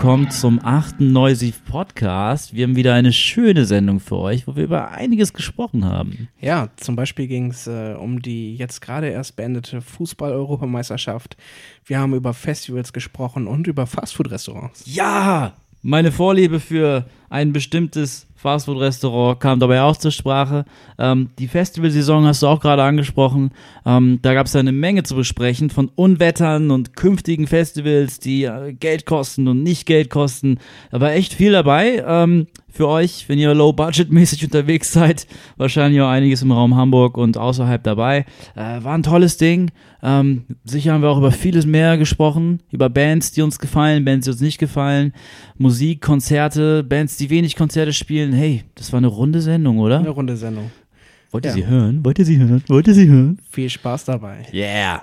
willkommen zum achten Neusiv Podcast. Wir haben wieder eine schöne Sendung für euch, wo wir über einiges gesprochen haben. Ja, zum Beispiel ging es äh, um die jetzt gerade erst beendete Fußball-Europameisterschaft. Wir haben über Festivals gesprochen und über Fastfood-Restaurants. Ja, meine Vorliebe für ein bestimmtes Fastfood-Restaurant kam dabei auch zur Sprache. Ähm, die Festivalsaison hast du auch gerade angesprochen. Ähm, da gab es eine Menge zu besprechen von Unwettern und künftigen Festivals, die äh, Geld kosten und nicht Geld kosten. Da war echt viel dabei. Ähm, für euch, wenn ihr low-budget-mäßig unterwegs seid, wahrscheinlich auch einiges im Raum Hamburg und außerhalb dabei. Äh, war ein tolles Ding. Ähm, sicher haben wir auch über vieles mehr gesprochen, über Bands, die uns gefallen, Bands, die uns nicht gefallen, Musik, Konzerte, Bands, die wenig Konzerte spielen. Hey, das war eine runde Sendung, oder? Eine runde Sendung. Wollt ihr Ja. sie hören? Wollt ihr sie hören? Wollt ihr sie hören? Viel Spaß dabei. Yeah.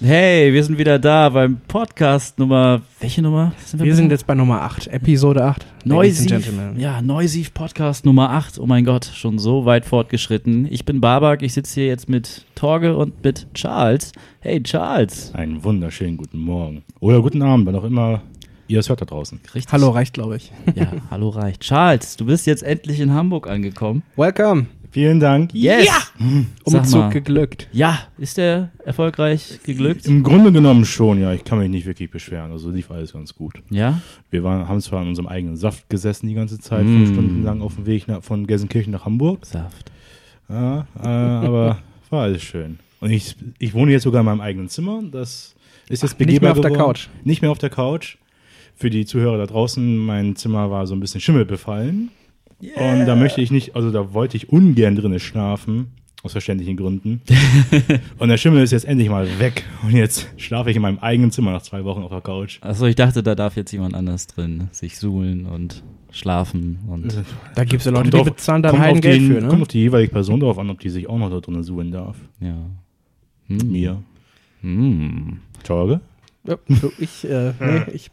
Hey, wir sind wieder da beim Podcast Nummer. Welche Nummer? Wir bei? sind jetzt bei Nummer 8, Episode 8. Ladies and Neusiv, Gentlemen. ja, Neusiv Podcast Nummer 8. Oh mein Gott, schon so weit fortgeschritten. Ich bin Babak, ich sitze hier jetzt mit Torge und mit Charles. Hey, Charles. Einen wunderschönen guten Morgen. Oder guten Abend, wann auch immer ihr es hört da draußen. Richtig. Hallo, reicht, glaube ich. Ja, hallo reicht. Charles, du bist jetzt endlich in Hamburg angekommen. Welcome. Vielen Dank. Yes! Sag Umzug geglückt. Ja, ist der erfolgreich geglückt? Im Grunde genommen schon, ja. Ich kann mich nicht wirklich beschweren. Also lief alles ganz gut. Ja? Wir waren, haben zwar in unserem eigenen Saft gesessen die ganze Zeit, Mm. fünf Stunden lang auf dem Weg nach, von Gelsenkirchen nach Hamburg. Saft. Ja, äh, aber war alles schön. Und ich, ich wohne jetzt sogar in meinem eigenen Zimmer. Das ist jetzt Ach, nicht begehbar mehr auf der geworden. Couch. Nicht mehr auf der Couch. Für die Zuhörer da draußen, mein Zimmer war so ein bisschen Schimmel befallen. Und da möchte ich nicht, also da wollte ich ungern drinnen schlafen, aus verständlichen Gründen. und der Schimmel ist jetzt endlich mal weg. Und jetzt schlafe ich in meinem eigenen Zimmer nach zwei Wochen auf der Couch. Achso, ich dachte, da darf jetzt jemand anders drin sich suhlen und schlafen und. Da gibt es ja Leute, Kommt die bezahlen da kommt ein auf Geld den- für, Kommt ne? auf die jeweilige Person drauf an, ob die sich auch noch da drinnen suhlen darf. Ja. Hm. Mir. Hm. Torge? Ich, äh, nee, ich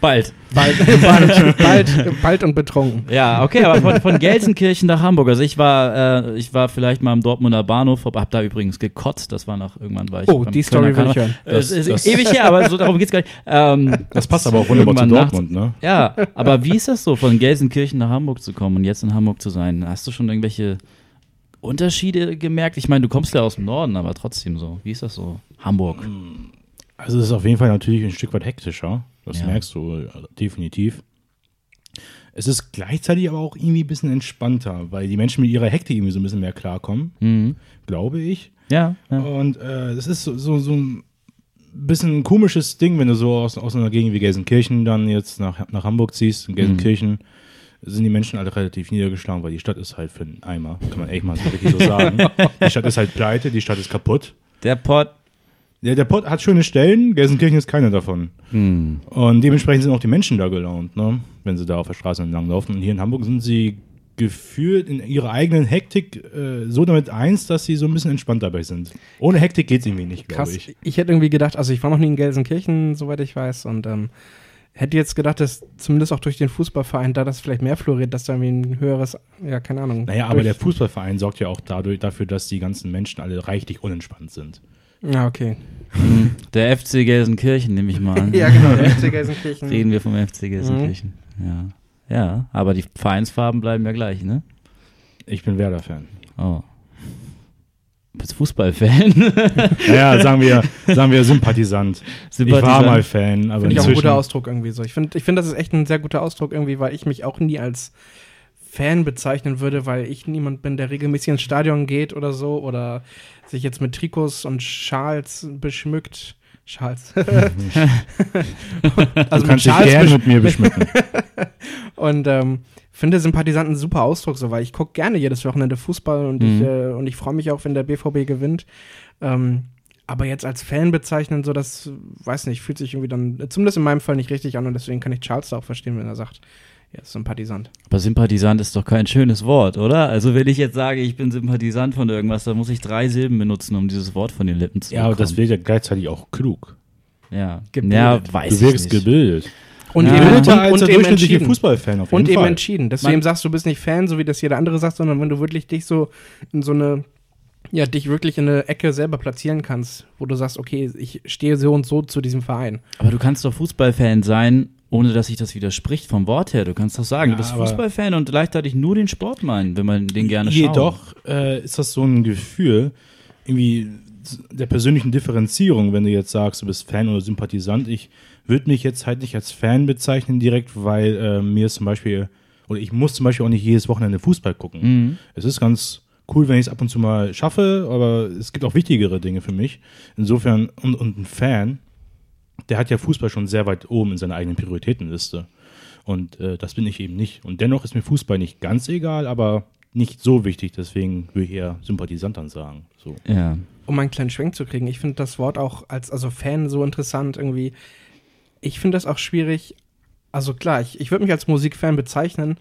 Bald. bald, bald, bald, bald und betrunken. Ja, okay, aber von, von Gelsenkirchen nach Hamburg. Also ich war, äh, ich war vielleicht mal am Dortmunder Bahnhof, hab da übrigens gekotzt. Das war nach irgendwann war ich. Oh, beim die Story will ich hören. Das- ist das- ewig her, aber so darum geht's gar nicht. Ähm, Das passt aber auch wunderbar zu Dortmund, ne? Ja, aber wie ist das so, von Gelsenkirchen nach Hamburg zu kommen und jetzt in Hamburg zu sein? Hast du schon irgendwelche Unterschiede gemerkt? Ich meine, du kommst ja aus dem Norden, aber trotzdem so. Wie ist das so? Hamburg. Also es ist auf jeden Fall natürlich ein Stück weit hektischer. Das Ja. merkst du äh, definitiv. Es ist gleichzeitig aber auch irgendwie ein bisschen entspannter, weil die Menschen mit ihrer Hektik irgendwie so ein bisschen mehr klarkommen, Mhm. glaube ich. Ja, ja. Und äh, es ist so, so, so ein bisschen ein komisches Ding, wenn du so aus, aus einer Gegend wie Gelsenkirchen dann jetzt nach, nach Hamburg ziehst. In Gelsenkirchen sind die Menschen alle relativ niedergeschlagen, weil die Stadt ist halt für einen Eimer, kann man echt mal so wirklich so sagen. die Stadt ist halt pleite, die Stadt ist kaputt. Der Pott. Ja, der Pott hat schöne Stellen, Gelsenkirchen ist keine davon. Hm. Und dementsprechend sind auch die Menschen da gelaunt, ne? wenn sie da auf der Straße entlang laufen. Und hier in Hamburg sind sie gefühlt in ihrer eigenen Hektik äh, so damit eins, dass sie so ein bisschen entspannt dabei sind. Ohne Hektik geht es irgendwie nicht, glaube ich. Ich. hätte irgendwie gedacht, also ich war noch nie in Gelsenkirchen, soweit ich weiß, und ähm, hätte jetzt gedacht, dass zumindest auch durch den Fußballverein da das vielleicht mehr floriert, dass da irgendwie ein höheres, ja, keine Ahnung. Naja, aber der Fußballverein sorgt ja auch dadurch dafür, dass die ganzen Menschen alle reichlich unentspannt sind. Ja, okay. Hm. Der FC Gelsenkirchen, nehme ich mal an. Ja, genau, der FC Gelsenkirchen. Reden wir vom FC Gelsenkirchen. Ja. Ja, aber die Vereinsfarben bleiben ja gleich, ne? Ich bin Werder-Fan. Oh. Du bist Fußballfan. Naja, sagen wir, sagen wir Sympathisant. Ich war mal Fan, aber Finde ich auch ein guter Ausdruck irgendwie so. Ich finde, ich finde, das ist echt ein sehr guter Ausdruck irgendwie, weil ich mich auch nie als Fan bezeichnen würde, weil ich niemand bin, der regelmäßig ins Stadion geht oder so oder sich jetzt mit Trikots und Schals beschmückt. Schals. du also kannst dich gerne mit mir beschmücken. Und ähm, finde Sympathisanten super Ausdruck, so, weil ich gucke gerne jedes Wochenende Fußball und Mhm. ich, äh, und ich freue mich auch, wenn der BVB gewinnt. Ähm, aber jetzt als Fan bezeichnen, so das, weiß nicht, fühlt sich irgendwie dann, zumindest in meinem Fall nicht richtig an und deswegen kann ich Charles da auch verstehen, wenn er sagt, ist Sympathisant. Aber Sympathisant ist doch kein schönes Wort, oder? Also wenn ich jetzt sage, ich bin Sympathisant von irgendwas, dann muss ich drei Silben benutzen, um dieses Wort von den Lippen zu Ja, aber bekommen. das wird ja gleichzeitig auch klug. ja. Gebildet. ja, weiß Du wirkst gebildet. Und Ja. eben, und, als und der eben durchschnittliche entschieden. Fußballfan auf jeden Und eben Fall. entschieden. Deswegen Man- sagst du, bist nicht Fan, so wie das jeder andere sagt, sondern wenn du wirklich dich so in so eine ja, dich wirklich in eine Ecke selber platzieren kannst, wo du sagst, okay, ich stehe so und so zu diesem Verein. Aber du kannst doch Fußballfan sein, ohne dass sich das widerspricht vom Wort her. Du kannst doch sagen, Ja, du bist Fußballfan und gleichzeitig nur den Sport meinen, wenn man den gerne schaut. Jedoch äh, ist das so ein Gefühl, irgendwie der persönlichen Differenzierung, wenn du jetzt sagst, du bist Fan oder Sympathisant. Ich würde mich jetzt halt nicht als Fan bezeichnen direkt, weil äh, mir zum Beispiel, oder ich muss zum Beispiel auch nicht jedes Wochenende Fußball gucken. Mhm. Es ist ganz cool, wenn ich es ab und zu mal schaffe, aber es gibt auch wichtigere Dinge für mich. Insofern, und, und ein Fan, der hat ja Fußball schon sehr weit oben in seiner eigenen Prioritätenliste. Und äh, das bin ich eben nicht. Und dennoch ist mir Fußball nicht ganz egal, aber nicht so wichtig. Deswegen würde ich eher Sympathisant dann sagen. So. Ja. um einen kleinen Schwenk zu kriegen. Ich finde das Wort auch als also Fan so interessant irgendwie. Ich finde das auch schwierig. Also klar, ich, ich würde mich als Musikfan bezeichnen,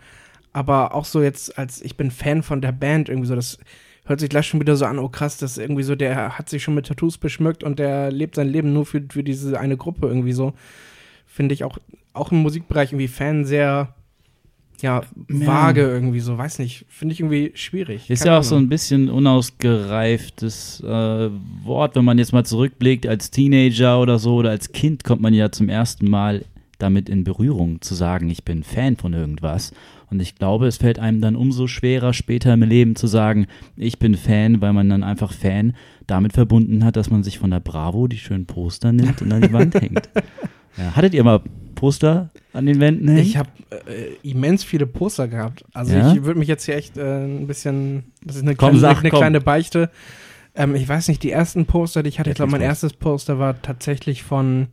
aber auch so jetzt als ich bin Fan von der Band irgendwie so. Das hört sich gleich schon wieder so an. Oh krass, das ist irgendwie so. Der hat sich schon mit Tattoos beschmückt und der lebt sein Leben nur für für diese eine Gruppe irgendwie so. Finde ich auch auch im Musikbereich irgendwie Fan sehr ja, vage irgendwie so, weiß nicht, finde ich irgendwie schwierig. Ist Keine ja auch so ein bisschen unausgereiftes äh, Wort, wenn man jetzt mal zurückblickt, als Teenager oder so oder als Kind kommt man ja zum ersten Mal damit in Berührung zu sagen, ich bin Fan von irgendwas. Und ich glaube, es fällt einem dann umso schwerer, später im Leben zu sagen, ich bin Fan, weil man dann einfach Fan damit verbunden hat, dass man sich von der Bravo die schönen Poster nimmt und an die Wand hängt. Ja, hattet ihr mal Poster an den Wänden hängen? Ich habe äh, immens viele Poster gehabt. Also Ja? ich würde mich jetzt hier echt äh, ein bisschen, das ist eine, Komm, kleine, sag, eine kleine Beichte. Ähm, ich weiß nicht, die ersten Poster, die ich hatte, Ja, ich glaube, mein erstes Poster war tatsächlich von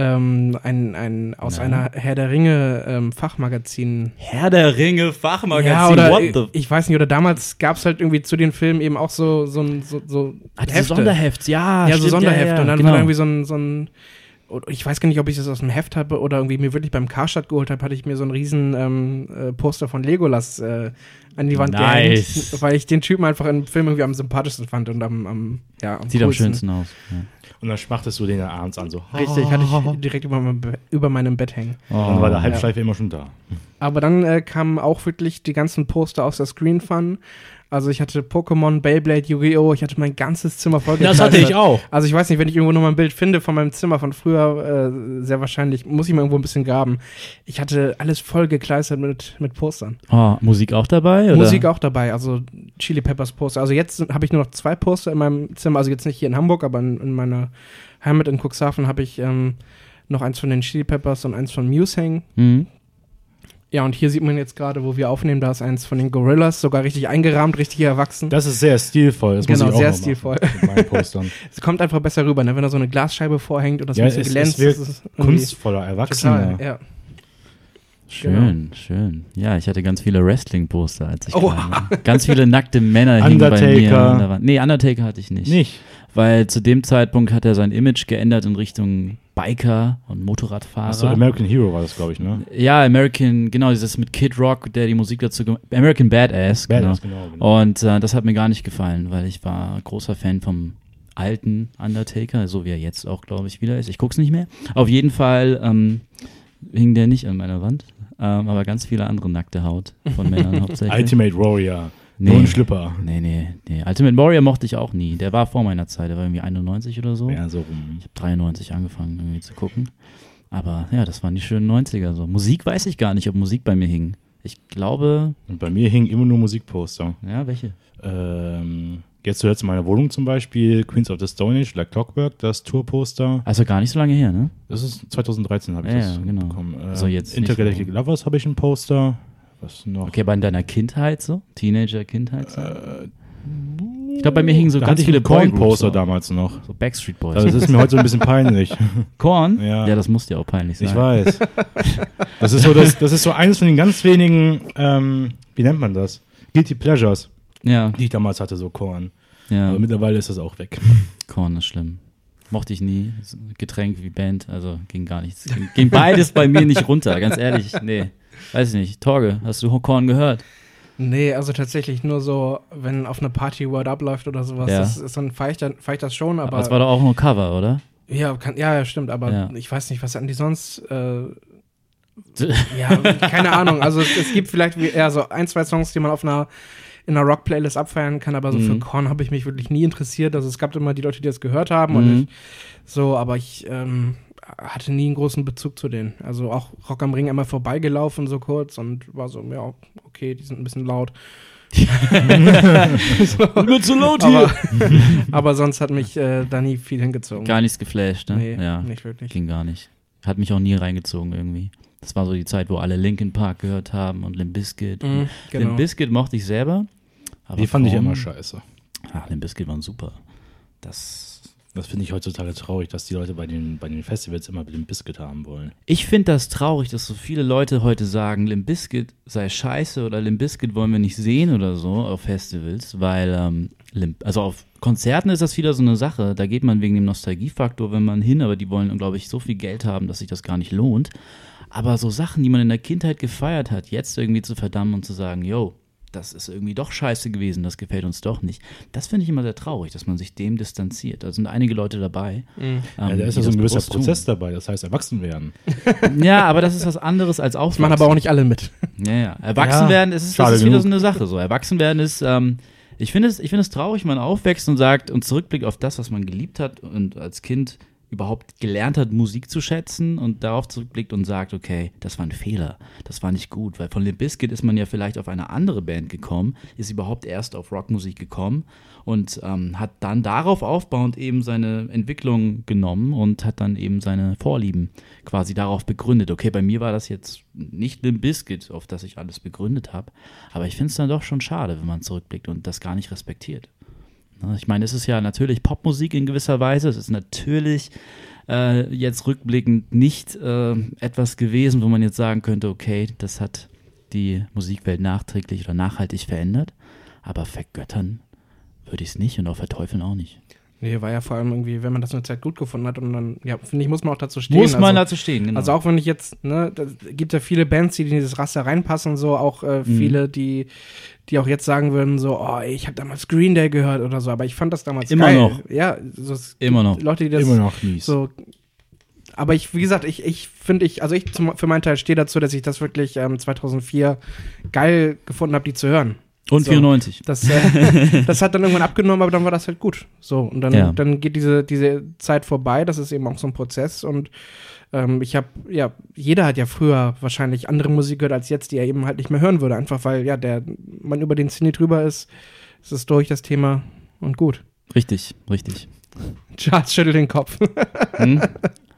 ähm, ein, ein, aus Na? einer Herr der Ringe ähm, Fachmagazin. Herr der Ringe, Fachmagazin, ja, oder what ich, the ich weiß nicht, oder damals gab es halt irgendwie zu den Filmen eben auch so, so, ein- so, so Ah, diese Sonderhefts, ja. ja, so stimmt, Sonderhefte. Ja, ja, und dann genau. war irgendwie so ein, so ein ich weiß gar nicht, ob ich das aus dem Heft habe oder irgendwie mir wirklich beim Karstadt geholt habe, hatte ich mir so ein riesen ähm, äh, Poster von Legolas äh, an die Wand Nice. gehängt, weil ich den Typen einfach im Film irgendwie am sympathischsten fand und am, am ja, am Sieht am coolsten. schönsten aus. Ja. Und dann schmachtest du den ja abends an, so. Richtig, hatte ich direkt über meinem, Be- über meinem Bett hängen. Dann war der Oh. Halbschleife immer schon da. Aber dann äh, kamen auch wirklich die ganzen Poster aus der Screen Fun. Also ich hatte Pokémon, Beyblade, Yu-Gi-Oh! Ich hatte mein ganzes Zimmer voll Das hatte ich auch. Also ich weiß nicht, wenn ich irgendwo noch mal ein Bild finde von meinem Zimmer von früher, äh, sehr wahrscheinlich muss ich mal irgendwo ein bisschen graben. Ich hatte alles voll gekleistert mit, mit Postern. Oh, Musik auch dabei? Oder? Musik auch dabei, also Chili Peppers Poster. Also jetzt habe ich nur noch zwei Poster in meinem Zimmer, also jetzt nicht hier in Hamburg, aber in, in meiner Heimat in Cuxhaven habe ich ähm, noch eins von den Chili Peppers und eins von Muse hängen. Mhm. Ja, und hier sieht man jetzt gerade, wo wir aufnehmen, da ist eins von den Gorillas, sogar richtig eingerahmt, richtig erwachsen. Das ist sehr stilvoll. Das Genau, muss ich auch sehr noch machen stilvoll. Es kommt einfach besser rüber, ne? wenn da so eine Glasscheibe vorhängt und das Ja, ein bisschen es- es glänzt. wirkt das ist Kunstvoller, erwachsener. Total, ja. Schön, schön. Ja, ich hatte ganz viele Wrestling-Poster, als ich Oh. klein war. Ganz viele nackte Männer hingen bei mir. Undertaker. an der Wand. Nee, Undertaker hatte ich nicht. Nicht. Weil zu dem Zeitpunkt hat er sein Image geändert in Richtung Biker und Motorradfahrer. Achso, American Hero war das, glaube ich, ne? ja, American, genau, dieses mit Kid Rock, der die Musik dazu gemacht American Badass, Badass, genau. genau. genau. Und äh, das hat mir gar nicht gefallen, weil ich war großer Fan vom alten Undertaker, so wie er jetzt auch, glaube ich, wieder ist. Ich guck's nicht mehr. Auf jeden Fall ähm, hing der nicht an meiner Wand, ähm, aber ganz viele andere nackte Haut von Männern hauptsächlich. Ultimate Warrior. Nee. Nur ein Schlipper. Nee, nee, nee. Ultimate Warrior mochte ich auch nie. Der war vor meiner Zeit, der war irgendwie 91 oder so. Ja, so rum. Ich habe 93 angefangen irgendwie zu gucken. Aber ja, das waren die schönen 90er so. Musik weiß ich gar nicht, ob Musik bei mir hing. Ich glaube, Und bei mir hingen immer nur Musikposter. ja, welche? Ähm, jetzt zuletzt in meiner Wohnung zum Beispiel Queens of the Stone Age, Like Clockwork, das Tourposter. Also gar nicht so lange her, ne? Das ist 2013 habe ich Ja, das ja, genau. bekommen. Äh, Also jetzt Intergalactic. Lovers habe ich ein Poster. Was noch? Okay, aber in deiner Kindheit so? Teenager-Kindheit so? ich glaube, bei mir hingen so da ganz viele Korn-Poster so. damals noch. So Backstreet Boys. Also das ist mir heute so ein bisschen peinlich. Korn? Ja. Ja, das muss dir auch peinlich sein. Ich weiß. Das ist so, das, das ist so eines von den ganz wenigen, ähm, wie nennt man das? Guilty Pleasures, Ja, die ich damals hatte, so Korn. ja. Aber mittlerweile ist das auch weg. Korn ist schlimm. Mochte ich nie. Getränk wie Band, also ging gar nichts. Ging, ging beides bei mir nicht runter, ganz ehrlich. Nee. Weiß ich nicht. Torge, hast du Korn gehört? Nee, also tatsächlich nur so, wenn auf einer Party Word Up läuft oder sowas, Ja. das ist dann feiere ich, dann- feier ich das schon, aber. Aber das war doch auch nur Cover, oder? ja, kann, ja, ja, stimmt, aber Ja. ich weiß nicht, was hatten die sonst. Äh, ja, keine Ahnung. Also es, es gibt vielleicht ja, so ein, zwei Songs, die man auf einer in einer Rock-Playlist abfeiern kann, aber so Mhm. für Korn habe ich mich wirklich nie interessiert. Also es gab immer die Leute, die das gehört haben Mhm. und ich so, aber ich ähm, hatte nie einen großen Bezug zu denen. Also auch Rock am Ring einmal vorbeigelaufen so kurz und war so, ja, okay, die sind ein bisschen laut. so, Wird zu laut aber, aber sonst hat mich äh, da nie viel hingezogen. Gar nichts geflasht, ne? Nee, ja. nicht wirklich. Ging gar nicht. Hat mich auch nie reingezogen irgendwie. Das war so die Zeit, wo alle Linkin Park gehört haben und Limp Bizkit. Mhm, genau. Limp Bizkit mochte ich selber. Aber Die fand ich Korn- immer scheiße. Ach, Limp Bizkit waren super. Das Das finde ich heutzutage traurig, dass die Leute bei den, bei den Festivals immer dem Biscuit haben wollen. Ich finde das traurig, dass so viele Leute heute sagen, Limp Bizkit sei scheiße oder Limp Bizkit wollen wir nicht sehen oder so auf Festivals, weil ähm, Limp, also auf Konzerten ist das wieder so eine Sache. Da geht man wegen dem Nostalgiefaktor, wenn man hin, aber die wollen, glaube ich, so viel Geld haben, dass sich das gar nicht lohnt. Aber so Sachen, die man in der Kindheit gefeiert hat, jetzt irgendwie zu verdammen und zu sagen, yo, das ist irgendwie doch scheiße gewesen, das gefällt uns doch nicht. Das finde ich immer sehr traurig, dass man sich dem distanziert. Da sind einige Leute dabei. Mhm. ähm, ja, da ist ja so das ein gewisser bewusst tun. Prozess dabei, das heißt erwachsen werden. Ja, aber das ist was anderes als Das Aufwachsen. machen aber auch nicht alle mit. Ja, ja. Erwachsen Ja, werden, es ist, schade das ist wieder genug. so eine Sache. So, erwachsen werden ist, ähm, ich finde es, ich finde es traurig, wenn man aufwächst und sagt und zurückblickt auf das, was man geliebt hat und als Kind überhaupt gelernt hat, Musik zu schätzen und darauf zurückblickt und sagt, okay, das war ein Fehler, das war nicht gut, weil von Limp Bizkit ist man ja vielleicht auf eine andere Band gekommen, ist überhaupt erst auf Rockmusik gekommen und ähm, hat dann darauf aufbauend eben seine Entwicklung genommen und hat dann eben seine Vorlieben quasi darauf begründet. Okay, bei mir war das jetzt nicht Limp Bizkit, auf das ich alles begründet habe, aber ich finde es dann doch schon schade, wenn man zurückblickt und das gar nicht respektiert. Ne, Ich meine, es ist ja natürlich Popmusik in gewisser Weise. Es ist natürlich äh, jetzt rückblickend nicht äh, etwas gewesen, wo man jetzt sagen könnte, okay, das hat die Musikwelt nachträglich oder nachhaltig verändert. Aber vergöttern würde ich es nicht und auch verteufeln auch nicht. Nee, war ja vor allem irgendwie, wenn man das eine Zeit gut gefunden hat und dann, ja, finde ich, muss man auch dazu stehen. Muss man also, dazu stehen, genau. Also auch wenn ich jetzt, ne, da gibt ja viele Bands, die in dieses Raster reinpassen, so auch äh, Mhm. viele, die, die auch jetzt sagen würden, so, oh, ich habe damals Green Day gehört oder so, aber ich fand das damals Immer geil. noch. Ja, so, Immer noch. Leute, die das Immer noch mies. so. Aber ich, wie gesagt, ich, ich finde, ich, also ich zum, für meinen Teil stehe dazu, dass ich das wirklich ähm, 2004 geil gefunden habe, die zu hören. Und so. 94. Das, äh, das hat dann irgendwann abgenommen, aber dann war das halt gut. So, und dann, Ja. dann geht diese, diese Zeit vorbei. Das ist eben auch so ein Prozess. Und ähm, ich habe, ja, jeder hat ja früher wahrscheinlich andere Musik gehört als jetzt, die er eben halt nicht mehr hören würde. Einfach weil, ja, der, man über den Cine drüber ist, ist es durch das Thema und gut. Richtig, richtig. Charles schüttelt den Kopf. Hm?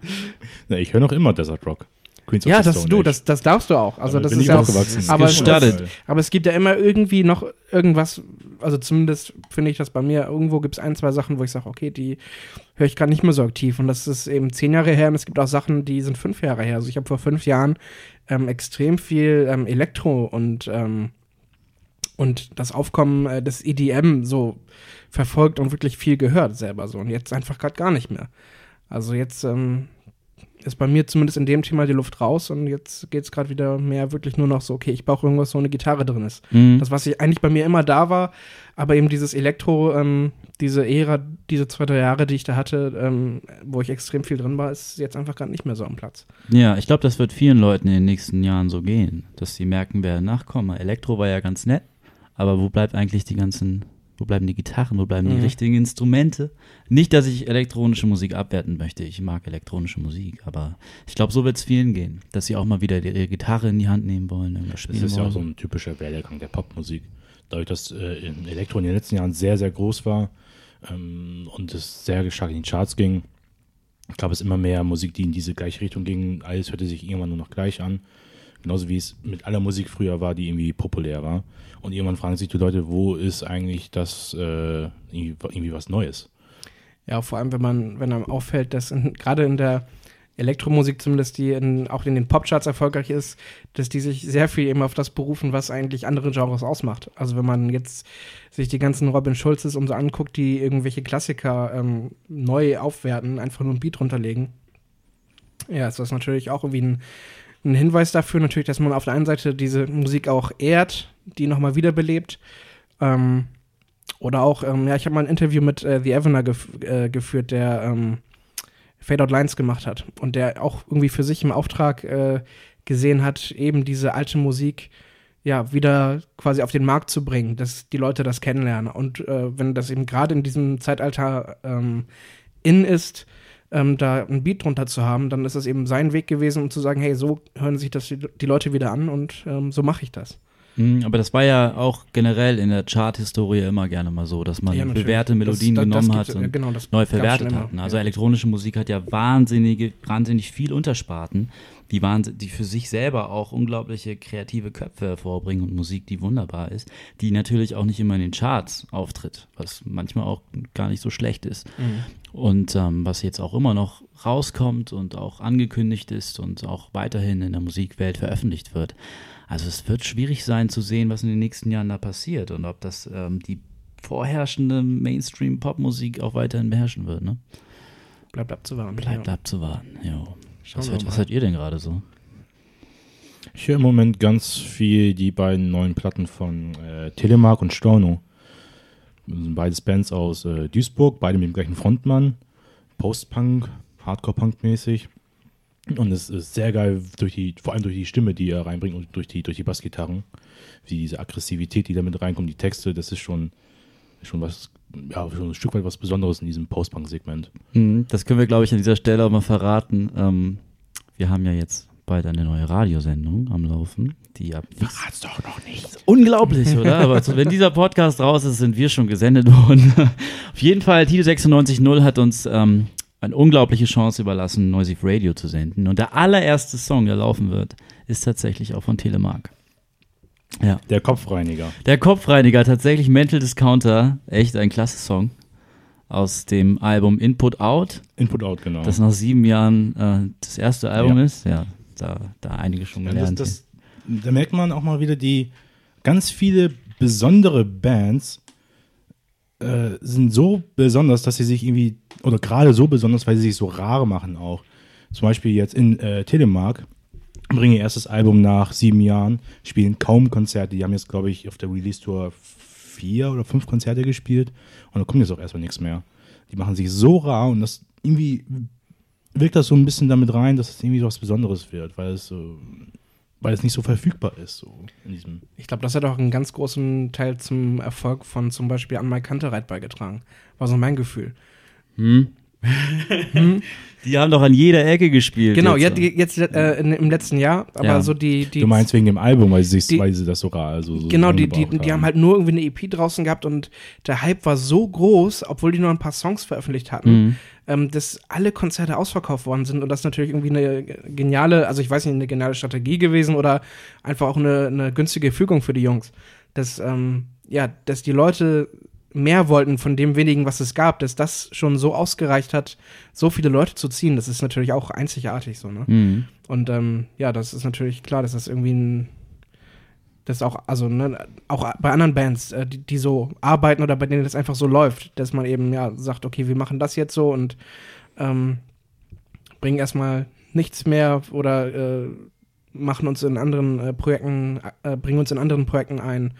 Na, ich höre noch immer Desert Rock. Queens of ja, the das Stone du, Age. das, das darfst du auch. Also Damit das bin ist ich ja auch, aufgewachsen. aber, Gestattet. aber es gibt ja immer irgendwie noch irgendwas, also zumindest finde ich das bei mir, irgendwo gibt es ein, zwei Sachen, wo ich sage, okay, die höre ich gerade nicht mehr so aktiv. Und das ist eben zehn Jahre her und es gibt auch Sachen, die sind fünf Jahre her. Also ich habe vor fünf Jahren ähm, extrem viel ähm, Elektro und, ähm, und das Aufkommen äh, des EDM so verfolgt und wirklich viel gehört selber so. Und jetzt einfach gerade gar nicht mehr. Also jetzt ähm, ist bei mir zumindest in dem Thema die Luft raus und jetzt geht es gerade wieder mehr wirklich nur noch so, okay, ich brauche irgendwas, wo eine Gitarre drin ist. Mhm. Das, was ich eigentlich bei mir immer da war, aber eben dieses Elektro, ähm, diese Ära, diese zwei, drei Jahre, die ich da hatte, ähm, wo ich extrem viel drin war, ist jetzt einfach gerade nicht mehr so am Platz. Ja, ich glaube, das wird vielen Leuten in den nächsten Jahren so gehen, dass sie merken werden, nachkommen. Elektro war ja ganz nett, aber wo bleibt eigentlich die ganzen, wo bleiben die Gitarren, wo bleiben die Mhm. richtigen Instrumente? Nicht, dass ich elektronische Musik abwerten möchte, ich mag elektronische Musik, aber ich glaube, so wird es vielen gehen, dass sie auch mal wieder ihre Gitarre in die Hand nehmen wollen, irgendwas Das spielen ist ja wollen. auch so ein typischer Werdegang der Popmusik. Dadurch, dass äh, in Elektro in den letzten Jahren sehr, sehr groß war ähm, und es sehr stark in die Charts ging, gab es immer mehr Musik, die in diese gleiche Richtung ging. Alles hörte sich irgendwann nur noch gleich an. Genauso wie es mit aller Musik früher war, die irgendwie populär war. Und irgendwann fragen sich die Leute, wo ist eigentlich das äh, irgendwie, irgendwie was Neues? Ja, vor allem, wenn man, wenn einem auffällt, dass gerade in der Elektromusik zumindest, die in, auch in den Popcharts erfolgreich ist, dass die sich sehr viel eben auf das berufen, was eigentlich andere Genres ausmacht. Also wenn man jetzt sich die ganzen Robin Schulzes und so anguckt, die irgendwelche Klassiker ähm, neu aufwerten, einfach nur ein Beat runterlegen, ja, ist das natürlich auch irgendwie ein, ein Hinweis dafür, natürlich, dass man auf der einen Seite diese Musik auch ehrt, die nochmal wiederbelebt. Ähm, oder auch, ähm, ja, ich habe mal ein Interview mit äh, The Evener gef äh, geführt, der ähm, Fade Out Lines gemacht hat und der auch irgendwie für sich im Auftrag äh, gesehen hat, eben diese alte Musik ja, wieder quasi auf den Markt zu bringen, dass die Leute das kennenlernen. Und äh, wenn das eben gerade in diesem Zeitalter ähm, in ist, ähm, da ein Beat drunter zu haben, dann ist es eben sein Weg gewesen, um zu sagen, hey, so hören sich das die, die Leute wieder an und ähm, so mache ich das. Mhm, aber das war ja auch generell in der Chart-Historie immer gerne mal so, dass man Ja, bewährte Melodien Das- das- das genommen gibt's- hat und ja, genau, das neu verwertet hat. Also ja. elektronische Musik hat ja wahnsinnige, wahnsinnig viel Untersparten, die, wahnsinn, die für sich selber auch unglaubliche kreative Köpfe hervorbringen und Musik, die wunderbar ist, die natürlich auch nicht immer in den Charts auftritt, was manchmal auch gar nicht so schlecht ist. Und ähm, was jetzt auch immer noch rauskommt und auch angekündigt ist und auch weiterhin in der Musikwelt veröffentlicht wird. Also es wird schwierig sein zu sehen, was in den nächsten Jahren da passiert und ob das ähm, die vorherrschende Mainstream-Popmusik auch weiterhin beherrschen wird. Ne? Bleibt abzuwarten. Bleibt ja. abzuwarten. Jo. Schauen Was, hört, was hört ihr denn gerade so? Ich höre im Moment ganz viel die beiden neuen Platten von äh, Telemark und Storno. Das sind beides Bands aus äh, Duisburg, beide mit dem gleichen Frontmann. Post-Punk, Hardcore-Punk mäßig. Und es ist sehr geil, durch die, vor allem durch die Stimme, die er reinbringt und durch die, durch die Bassgitarren. Wie diese Aggressivität, die damit reinkommt, die Texte, das ist schon, schon was, ja, schon ein Stück weit was Besonderes in diesem Post-Punk-Segment. Mhm, Das können wir, glaube ich, an dieser Stelle auch mal verraten. Ähm, wir haben ja jetzt bald eine neue Radiosendung am Laufen, die ab Verrat's doch noch nicht. Unglaublich, oder? Aber wenn dieser Podcast raus ist, sind wir schon gesendet worden. Auf jeden Fall, Tide 96.0 hat uns ähm, eine unglaubliche Chance überlassen, Noisy Radio zu senden. Und der allererste Song, der laufen wird, ist tatsächlich auch von Telemark. Ja. Der Kopfreiniger. Der Kopfreiniger, tatsächlich Mental Discounter, echt ein klasse Song. Aus dem Album Input Out, Input-Out, genau. das nach sieben Jahren äh, das erste Album Ja. ist. Ja, da, da einige schon Ja, gelernt. das, das, da merkt man auch mal wieder die ganz viele besondere Bands äh, sind so besonders, dass sie sich irgendwie, oder gerade so besonders, weil sie sich so rar machen auch. Zum Beispiel jetzt in äh, Telemark bringen ihr erstes Album nach sieben Jahren, spielen kaum Konzerte. Die haben jetzt, glaube ich, auf der Release-Tour vier oder fünf Konzerte gespielt und da kommt jetzt auch erstmal nichts mehr. Die machen sich so rar und das irgendwie wirkt das so ein bisschen damit rein, dass es irgendwie so was Besonderes wird, weil es so, weil es nicht so verfügbar ist, so in diesem. Ich glaube, das hat auch einen ganz großen Teil zum Erfolg von zum Beispiel An Mike Kantereit beigetragen. War so mein Gefühl. Hm? Die haben doch an jeder Ecke gespielt. Genau, jetzt. jetzt, jetzt äh, in, im letzten Jahr, aber Ja. so die, die du meinst wegen dem Album, weil sie, sich, die- weil sie das so rar, also so Genau, die, die, gebraucht die haben halt nur irgendwie eine EP draußen gehabt und der Hype war so groß, obwohl die nur ein paar Songs veröffentlicht hatten, Mhm. ähm, dass alle Konzerte ausverkauft worden sind und das ist natürlich irgendwie eine geniale, also ich weiß nicht, eine geniale Strategie gewesen oder einfach auch eine, eine günstige Fügung für die Jungs. Dass, ähm, ja, dass die Leute mehr wollten von dem wenigen, was es gab, dass das schon so ausgereicht hat, so viele Leute zu ziehen, das ist natürlich auch einzigartig so, ne? Mhm. Und ähm, ja, das ist natürlich klar, dass das irgendwie ein. Das auch, also, ne, auch bei anderen Bands, äh, die, die so arbeiten oder bei denen das einfach so läuft, dass man eben, ja, sagt, okay, wir machen das jetzt so und ähm, bringen erstmal nichts mehr oder äh, machen uns in anderen äh, Projekten, äh, bringen uns in anderen Projekten ein.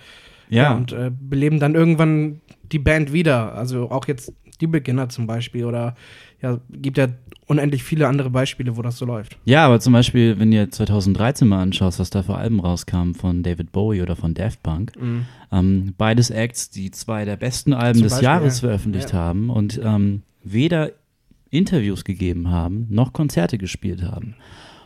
Ja, Und äh, beleben dann irgendwann die Band wieder. Also auch jetzt die Beginner zum Beispiel oder ja, gibt ja unendlich viele andere Beispiele, wo das so läuft. ja, aber zum Beispiel, wenn du 2013 mal anschaust, was da für Alben rauskamen von David Bowie oder von Daft Punk, ähm, beides Acts, die zwei der besten Alben Zum des Beispiel, Jahres ja. veröffentlicht Ja. haben und ähm, weder Interviews gegeben haben, noch Konzerte gespielt haben.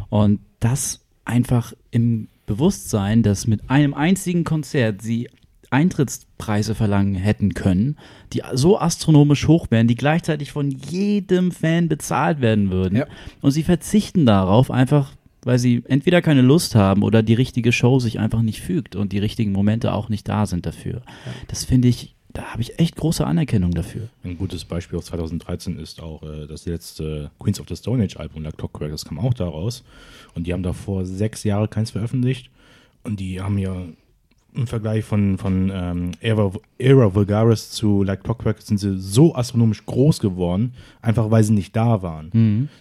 Und das einfach im Bewusstsein, dass mit einem einzigen Konzert sie Eintrittspreise verlangen hätten können, die so astronomisch hoch wären, die gleichzeitig von jedem Fan bezahlt werden würden. Ja. Und sie verzichten darauf einfach, weil sie entweder keine Lust haben oder die richtige Show sich einfach nicht fügt und die richtigen Momente auch nicht da sind dafür. Das finde ich, da habe ich echt große Anerkennung dafür. Ein gutes Beispiel aus 2013 ist auch äh, das letzte Queens of the Stone Age Album, Like Clockwork, das kam auch daraus. Und die haben davor sechs Jahre keins veröffentlicht. Und die haben ja im Vergleich von, von ähm, Era, Era Vulgaris zu Like Clockwork sind sie so astronomisch groß geworden, einfach weil sie nicht da waren.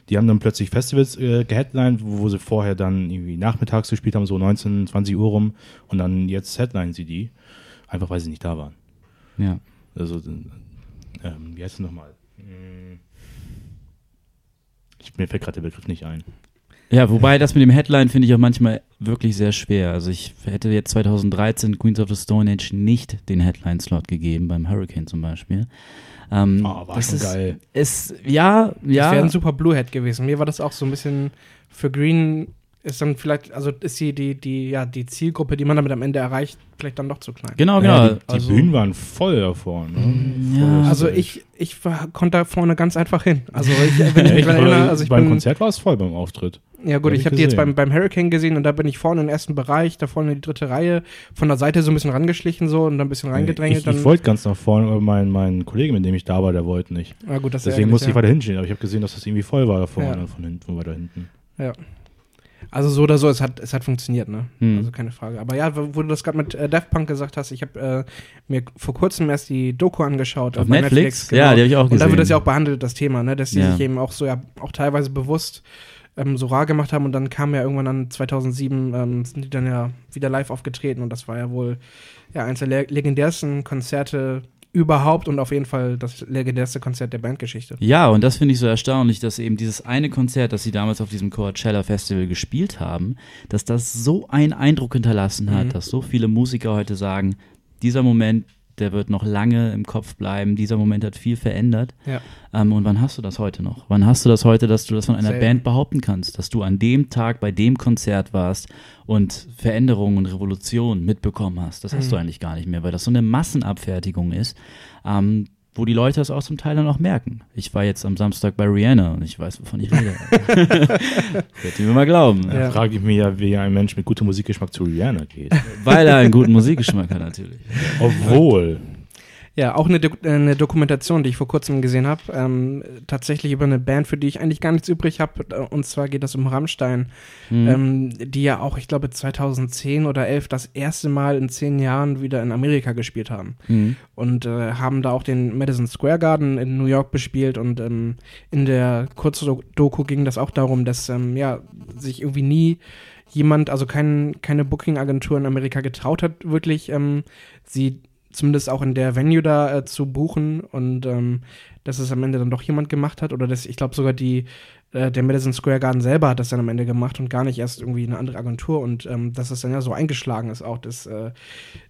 Die haben dann plötzlich Festivals äh, geheadlined, wo, wo sie vorher dann irgendwie nachmittags gespielt haben, so 19, 20 Uhr rum. Und dann jetzt headlinen sie die, einfach weil sie nicht da waren. Ja. Also, ähm, wie heißt es nochmal? Hm. Ich, mir fällt gerade der Begriff nicht ein. Ja, wobei das mit dem Headline finde ich auch manchmal wirklich sehr schwer. Also ich hätte jetzt 2013 Queens of the Stone Age nicht den Headline-Slot gegeben, beim Hurricane zum Beispiel. Ähm, Oh, war das schon ist, geil. Ist, ja, Das ja. wäre ein super Blue-Head gewesen. Mir war das auch so ein bisschen für Green ist dann vielleicht, also ist die, die, die, ja, die Zielgruppe, die man damit am Ende erreicht, vielleicht dann doch zu klein. Genau, Ja, genau. die, die also, Bühnen waren voll davor. Ne? ja. Voll Also ich, ich war, konnte da vorne ganz einfach hin. Also ich, wenn ich Ja, mich erinnere, also ich beim bin, Konzert war es voll beim Auftritt. Ja gut, hab ich habe die jetzt beim, beim Hurricane gesehen und da bin ich vorne im ersten Bereich, da vorne in die dritte Reihe, von der Seite so ein bisschen rangeschlichen so und dann ein bisschen reingedrängelt. Ich, ich wollte ganz nach vorne, aber mein, mein Kollege, mit dem ich da war, der wollte nicht. ja, gut, Deswegen ärgerlich, musste ich ja. weiter hinstehen, aber ich habe gesehen, dass das irgendwie voll war da vorne, Ja. von hinten, von weiter hinten. Ja. Also so oder so, es hat, es hat funktioniert, ne? Hm. Also keine Frage. Aber ja, wo du das gerade mit äh, Daft Punk gesagt hast, ich habe äh, mir vor kurzem erst die Doku angeschaut. Auf bei Netflix? genau. Ja, die habe ich auch Und gesehen. da wird das ja auch behandelt, das Thema, ne? Dass die Ja. sich eben auch so ja auch teilweise bewusst ähm, so rar gemacht haben und dann kam ja irgendwann an 2007 ähm, sind die dann ja wieder live aufgetreten und das war ja wohl ja eins der le legendärsten Konzerte überhaupt und auf jeden Fall das legendärste Konzert der Bandgeschichte. Ja, und das finde ich so erstaunlich, dass eben dieses eine Konzert, das sie damals auf diesem Coachella Festival gespielt haben, dass das so einen Eindruck hinterlassen hat, Mhm. dass so viele Musiker heute sagen, dieser Moment, der wird noch lange im Kopf bleiben, dieser Moment hat viel verändert. Ja. Ähm, und wann hast du das heute noch? Wann hast du das heute, dass du das von einer Selten. Band behaupten kannst, dass du an dem Tag bei dem Konzert warst und Veränderungen und Revolution mitbekommen hast? Das hast Mhm. du eigentlich gar nicht mehr, weil das so eine Massenabfertigung ist, ähm, wo die Leute das auch zum Teil dann auch merken. Ich war jetzt am Samstag bei Rihanna und ich weiß, wovon ich rede. Wird mir mal glauben. Ja. Da frage ich mich ja, wie ein Mensch mit gutem Musikgeschmack zu Rihanna geht. Weil er einen guten Musikgeschmack hat natürlich. Obwohl. Ja, auch eine, äh, eine Dokumentation, die ich vor kurzem gesehen habe, ähm, tatsächlich über eine Band, für die ich eigentlich gar nichts übrig habe. Und zwar geht es um Rammstein, Mhm. ähm, die ja auch, ich glaube, 2010 oder 11 das erste Mal in zehn Jahren wieder in Amerika gespielt haben. Mhm. Und äh, haben da auch den Madison Square Garden in New York bespielt. Und ähm, in der Kurzdoku ging das auch darum, dass ähm, ja, sich irgendwie nie jemand, also kein, keine Booking-Agentur in Amerika getraut hat, wirklich ähm, sie zumindest auch in der Venue da äh, zu buchen und ähm, dass es am Ende dann doch jemand gemacht hat oder dass ich glaube sogar die äh, der Madison Square Garden selber hat das dann am Ende gemacht und gar nicht erst irgendwie eine andere Agentur und ähm, dass es dann ja so eingeschlagen ist auch, dass äh,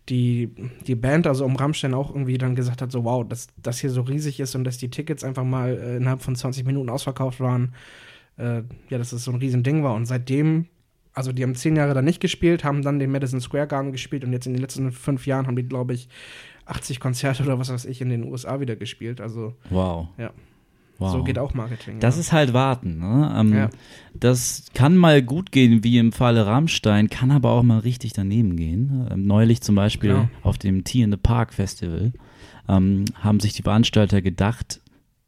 die, die Band, also um Rammstein auch irgendwie dann gesagt hat, so wow, dass das hier so riesig ist und dass die Tickets einfach mal äh, innerhalb von 20 Minuten ausverkauft waren, äh, ja, dass das so ein riesen Ding war und seitdem also die haben zehn Jahre da nicht gespielt, haben dann den Madison Square Garden gespielt und jetzt in den letzten fünf Jahren haben die, glaube ich, 80 Konzerte oder was weiß ich in den USA wieder gespielt. Also Wow. Ja. Wow. so geht auch Marketing. Das ja. ist halt Warten. Ne? Ähm, Ja. Das kann mal gut gehen, wie im Falle Rammstein, kann aber auch mal richtig daneben gehen. Ähm, neulich zum Beispiel Genau. auf dem Tea in the Park Festival ähm, haben sich die Veranstalter gedacht,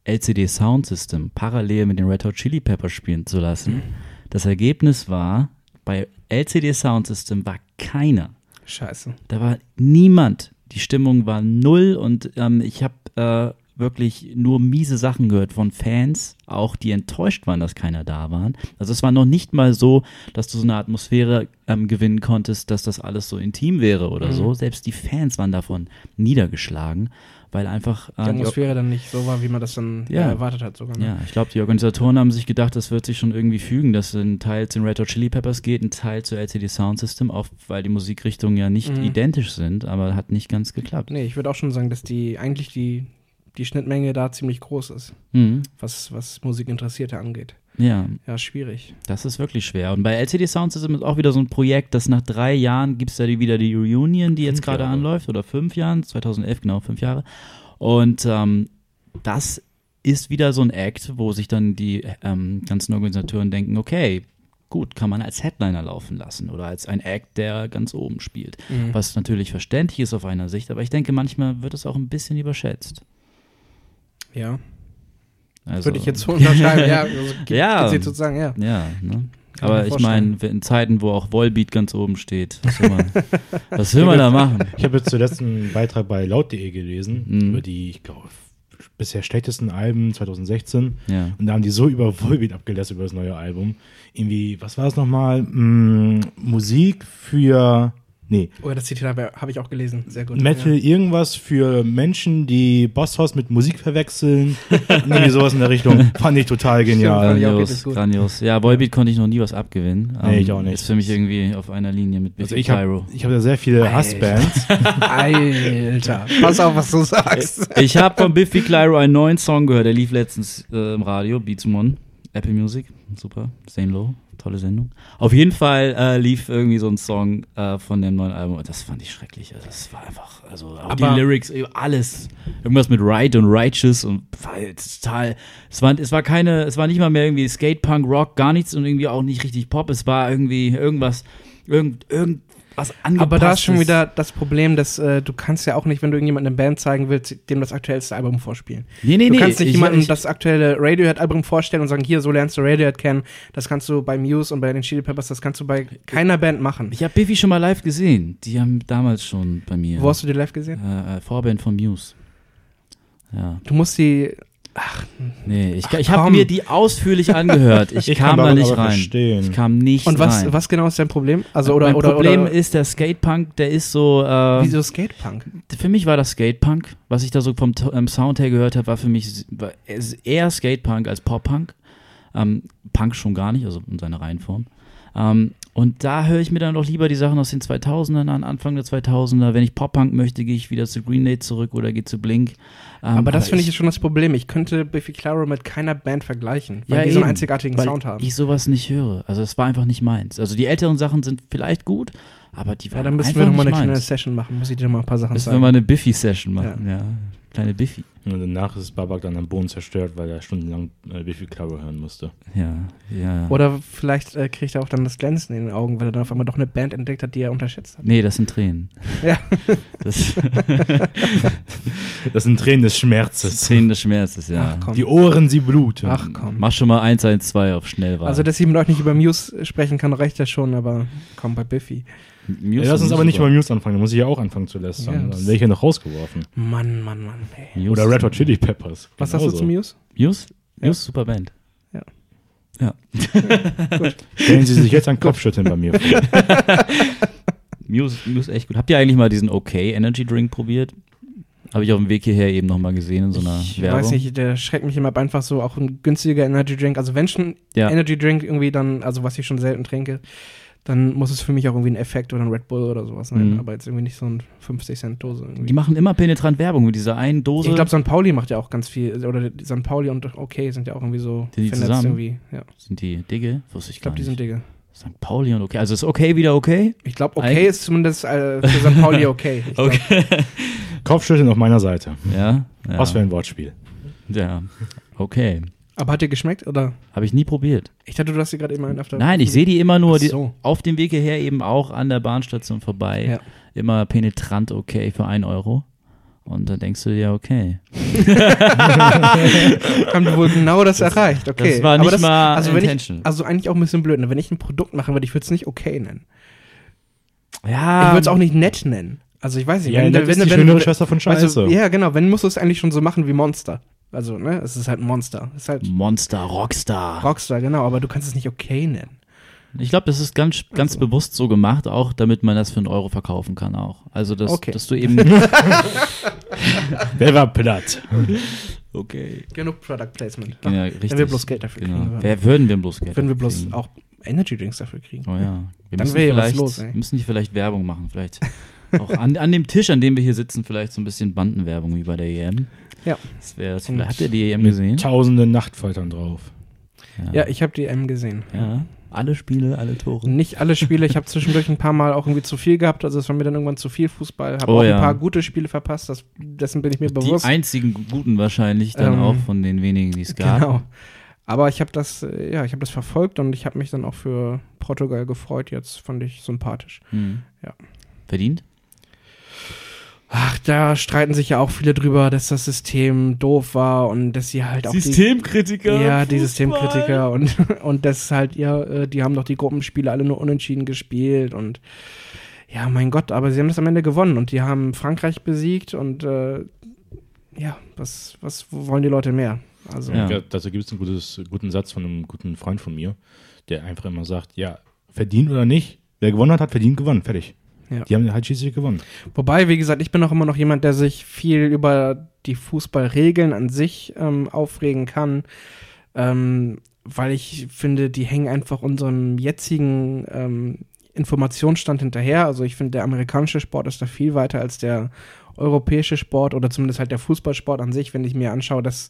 LCD Sound System parallel mit den Red Hot Chili Peppers spielen zu lassen. Das Ergebnis war, bei LCD Sound System war keiner Scheiße. da war niemand. Die Stimmung war null und ähm, ich habe äh, wirklich nur miese Sachen gehört von Fans, auch die enttäuscht waren, dass keiner da war. Also es war noch nicht mal so, dass du so eine Atmosphäre ähm, gewinnen konntest, dass das alles so intim wäre oder Mhm. so. Selbst die Fans waren davon niedergeschlagen, weil einfach Die äh, die Atmosphäre dann nicht so war, wie man das dann Ja. ja. erwartet hat sogar. Ne? ja, ich glaube, die Organisatoren haben sich gedacht, das wird sich schon irgendwie fügen, dass ein Teil zu den Red Hot Chili Peppers geht, ein Teil zu LCD Sound System, auch weil die Musikrichtungen ja nicht Mhm. identisch sind, aber hat nicht ganz geklappt. Nee, ich würde auch schon sagen, dass die eigentlich die, die Schnittmenge da ziemlich groß ist, Mhm. was, was Musikinteressierte angeht. Ja, Ja, schwierig. das ist wirklich schwer. Und bei LCD Sound System ist auch wieder so ein Projekt, dass nach drei Jahren gibt es da die, wieder die Reunion, die jetzt gerade anläuft, oder fünf Jahren, 2011, genau, fünf Jahre. Und ähm, das ist wieder so ein Act, wo sich dann die ähm, ganzen Organisatoren denken, okay, gut, kann man als Headliner laufen lassen oder als ein Act, der ganz oben spielt. Mhm. Was natürlich verständlich ist auf einer Sicht, aber ich denke, manchmal wird es auch ein bisschen überschätzt. Ja, Also, würde ich jetzt so unterschreiben. ja, also, Ja. sozusagen, ja. Ja, ne? Aber ich meine, in Zeiten, wo auch Volbeat ganz oben steht, was will man, was will man da machen? Ich habe jetzt zuletzt einen Beitrag bei laut.de gelesen Mhm. über die, ich glaube, bisher schlechtesten Alben 2016. Ja. Und da haben die so über Volbeat abgelässt über das neue Album. Irgendwie, was war es nochmal? Mm, Musik für Nee. Oh, das Zitat habe habe ich auch gelesen. Sehr gut. Metal Ja. irgendwas für Menschen, die Bosshaus mit Musik verwechseln. Irgendwie sowas in der Richtung. Fand ich total genial. Grandios, grandios. Ja, Volbeat konnte ich noch nie was abgewinnen. Nee, Ähm, ich auch nicht. Ist für mich irgendwie auf einer Linie mit Also Biffy ich habe Clyro. ich hab ja sehr viele Hassbands. Alter. Pass auf, was du sagst. Ich habe von Biffy Clyro einen neuen Song gehört, der lief letztens äh, im Radio, Beats One, Apple Music, super, Zane Low, tolle Sendung. Auf jeden Fall äh, lief irgendwie so ein Song äh, von dem neuen Album und das fand ich schrecklich. Also das war einfach, also auch Aber- die Lyrics, alles, irgendwas mit Right und Righteous und war jetzt total, es war, es war keine, es war nicht mal mehr irgendwie Skatepunk, Rock, gar nichts und irgendwie auch nicht richtig Pop, es war irgendwie irgendwas, irgend, irgendwas angepasstes. Aber da ist schon wieder das Problem, dass äh, du kannst ja auch nicht, wenn du irgendjemandem eine Band zeigen willst, dem das aktuellste Album vorspielen. Nee, nee, Du nee. kannst nicht ich- jemandem ich- das aktuelle Radiohead-Album vorstellen und sagen, hier, so lernst du Radiohead kennen. Das kannst du bei Muse und bei den Chili Peppers, das kannst du bei keiner Band machen. Ich habe Biffy schon mal live gesehen. Die haben damals schon bei mir. Wo hast du die live gesehen? äh, äh, Vorband von Muse. Ja, Du musst die. Nee, ich, ich Ach, habe komm. mir die ausführlich angehört. Ich, Ich kam kann da nicht rein. verstehen. Ich kam nicht Und was, rein. was genau ist dein Problem? Also, oder, mein oder, Problem oder, ist, der Skatepunk, der ist so. Äh, Wieso Skatepunk? für mich war das Skatepunk. Was ich da so vom ähm, Sound her gehört habe, war für mich war eher Skatepunk als Pop-Punk. Ähm, Punk schon gar nicht, also in seiner Reihenform. Ähm, und da höre ich mir dann doch lieber die Sachen aus den 2000ern an, Anfang der 2000er. Wenn ich Pop-Punk möchte, gehe ich wieder zu Green Day zurück oder gehe zu Blink. Ähm, aber das finde ich ist schon das Problem. Ich könnte Biffy Clyro mit keiner Band vergleichen, weil Ja, die so einen eben. einzigartigen Sound haben. ich sowas nicht höre. Also es war einfach nicht meins. Also die älteren Sachen sind vielleicht gut, aber die waren ja, dann müssen wir nochmal nicht eine kleine. Session machen. Muss ich dir mal ein paar Sachen Müssen wir zeigen. mal eine Biffy-Session machen. Ja. Kleine Biffy. Und danach ist Babak dann am Boden zerstört, weil er stundenlang äh, wie viel Klaue hören musste. Ja, ja. Oder vielleicht äh, kriegt er auch dann das Glänzen in den Augen, weil er dann auf einmal doch eine Band entdeckt hat, die er unterschätzt hat. Nee, das sind Tränen. Ja. Das, Das sind Tränen des Schmerzes. Tränen des Schmerzes, ja. Ach komm. Die Ohren, sie bluten. Ach komm. Mach schon mal 112 auf Schnellwahl. Also, dass ich mit euch nicht über Muse sprechen kann, reicht ja schon, aber komm, bei Biffy. Muse Ja, lass uns aber nicht über Muse anfangen, da muss ich ja auch anfangen zu Ja, lästern. das- dann wäre ich ja noch rausgeworfen. Mann, Mann, Mann. Ey. Oder Red Hot Chili Peppers. Was sagst du Genauso. zu Muse? Muse? Ja. Muse, super Band. Stellen Sie sich jetzt ein Kopfschütteln bei mir vor. Muse, Muse echt gut. Habt ihr eigentlich mal diesen OK Energy Drink probiert? Habe ich auf dem Weg hierher eben nochmal gesehen in so einer Ich Werbung. weiß nicht, der schreckt mich immer ab, einfach so auch ein günstiger Energy Drink. Also wenn schon Ja. Energy Drink irgendwie dann, also was ich schon selten trinke, dann muss es für mich auch irgendwie ein Effekt oder ein Red Bull oder sowas sein. Mhm. Aber jetzt irgendwie nicht so ein 50 Cent Dose. Die Irgendwie. machen immer penetrant Werbung mit dieser einen Dose. Ich glaube, St. Pauli macht ja auch ganz viel, oder die St. Pauli und OK sind ja auch irgendwie so Sind die vernetzt zusammen? irgendwie. Ja, sind die Digge? Wusste ich ich glaube, gar die nicht. sind Digge. St. Pauli und okay. Also ist okay wieder okay? Ich glaube, OK Eigentlich- ist zumindest äh, für St. Pauli okay. Ich Okay. Kopfschütteln auf meiner Seite. Ja. ja. Was für ein Wortspiel. Ja. Okay. Aber hat dir geschmeckt oder? Habe ich nie probiert. Ich dachte, du hast sie gerade eben einen auf der. Nein, ich sehe die immer nur Ach die, so. auf dem Weg hierher eben auch an der Bahnstation vorbei. Ja. Immer penetrant okay für 1 Euro. Und dann denkst du dir, okay. haben die wohl genau das, erreicht. Okay. das war nicht mal also wenn ich, intention. also eigentlich auch ein bisschen blöd. Ne? Wenn ich ein Produkt machen würde, ich würde es nicht okay nennen. Ja. ich würde es auch nicht nett nennen. Also ich weiß nicht. Ja, wenn, das wenn, ist die wenn, schönere wenn, Schwester von weißt Scheiße. du, ja, genau. Wenn musst du es eigentlich schon so machen wie Monster. Also, ne, es ist halt ein Monster. Es ist halt Monster, Rockstar. Rockstar, genau, aber du kannst es nicht okay nennen. Ich glaube, das ist ganz, ganz Also. bewusst so gemacht, auch damit man das für einen Euro verkaufen kann auch. Also, dass, Okay. dass du eben. Wer war platt? okay. Genug Product Placement. Ja, richtig. Wenn wir bloß Geld dafür Genau. kriegen würden. Wer würden wir bloß Geld Wenn wir bloß kriegen? auch Energy Drinks dafür kriegen. Oh ja. Wir Dann müssen wäre ja was vielleicht, los, ey. müssen nicht vielleicht Werbung machen. Vielleicht auch an, an dem Tisch, an dem wir hier sitzen, vielleicht so ein bisschen Bandenwerbung wie bei der EM. Ja. Das wäre das Und- Habt ihr die EM gesehen? Tausende Nachtfaltern drauf. Ja, ich habe die M gesehen. ja. Alle Spiele, alle Tore. Nicht alle Spiele, ich habe zwischendurch ein paar Mal auch irgendwie zu viel gehabt, also es war mir dann irgendwann zu viel Fußball, habe Oh auch ja. ein paar gute Spiele verpasst, das, dessen bin ich mir Die bewusst. einzigen guten wahrscheinlich dann Ähm, auch von den wenigen, die es gab. Genau. Aber ich habe das, äh, ja, ich habe das verfolgt und ich habe mich dann auch für Portugal gefreut. Jetzt fand ich sympathisch. Hm. Ja. Verdient? Ach, da streiten sich ja auch viele drüber, dass das System doof war und dass sie halt auch die, Systemkritiker. ja, die Systemkritiker und und das halt ja, äh, die haben doch die Gruppenspiele alle nur unentschieden gespielt und ja, mein Gott, aber sie haben das am Ende gewonnen und die haben Frankreich besiegt und äh, ja, was was wollen die Leute mehr? Also Ja. Ja, dazu gibt es einen gutes, guten Satz von einem guten Freund von mir, der einfach immer sagt, ja, verdient oder nicht, wer gewonnen hat, hat verdient gewonnen, fertig. Ja. Die haben halt schließlich gewonnen. Wobei, wie gesagt, ich bin auch immer noch jemand, der sich viel über die Fußballregeln an sich ähm, aufregen kann, ähm, weil ich finde, die hängen einfach unserem jetzigen ähm, Informationsstand hinterher. Also ich finde, der amerikanische Sport ist da viel weiter als der europäische Sport oder zumindest halt der Fußballsport an sich, wenn ich mir anschaue, dass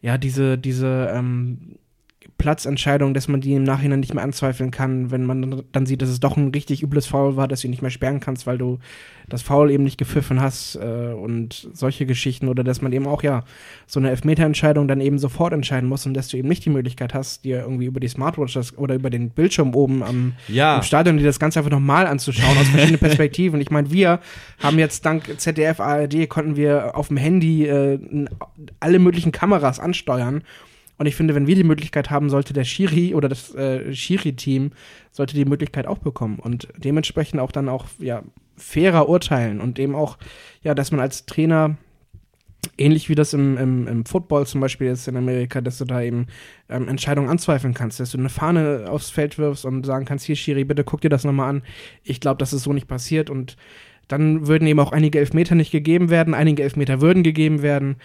ja diese, diese ähm, Platzentscheidung, dass man die im Nachhinein nicht mehr anzweifeln kann, wenn man dann sieht, dass es doch ein richtig übles Foul war, dass du ihn nicht mehr sperren kannst, weil du das Foul eben nicht gepfiffen hast äh, und solche Geschichten oder dass man eben auch ja so eine Elfmeterentscheidung dann eben sofort entscheiden muss und dass du eben nicht die Möglichkeit hast, dir irgendwie über die Smartwatch das, oder über den Bildschirm oben am Ja. im Stadion dir das Ganze einfach nochmal anzuschauen aus verschiedenen Perspektiven. Ich meine, wir haben jetzt dank ZDF, ARD konnten wir auf dem Handy äh, alle möglichen Kameras ansteuern. Und ich finde, wenn wir die Möglichkeit haben, sollte der Schiri oder das äh, Schiri-Team sollte die Möglichkeit auch bekommen und dementsprechend auch dann auch ja fairer urteilen und eben auch ja, dass man als Trainer ähnlich wie das im, im, im Football zum Beispiel ist in Amerika, dass du da eben ähm, Entscheidungen anzweifeln kannst, dass du eine Fahne aufs Feld wirfst und sagen kannst, hier Schiri, bitte guck dir das nochmal an. Ich glaube, dass es so nicht passiert und dann würden eben auch einige Elfmeter nicht gegeben werden, einige Elfmeter würden gegeben werden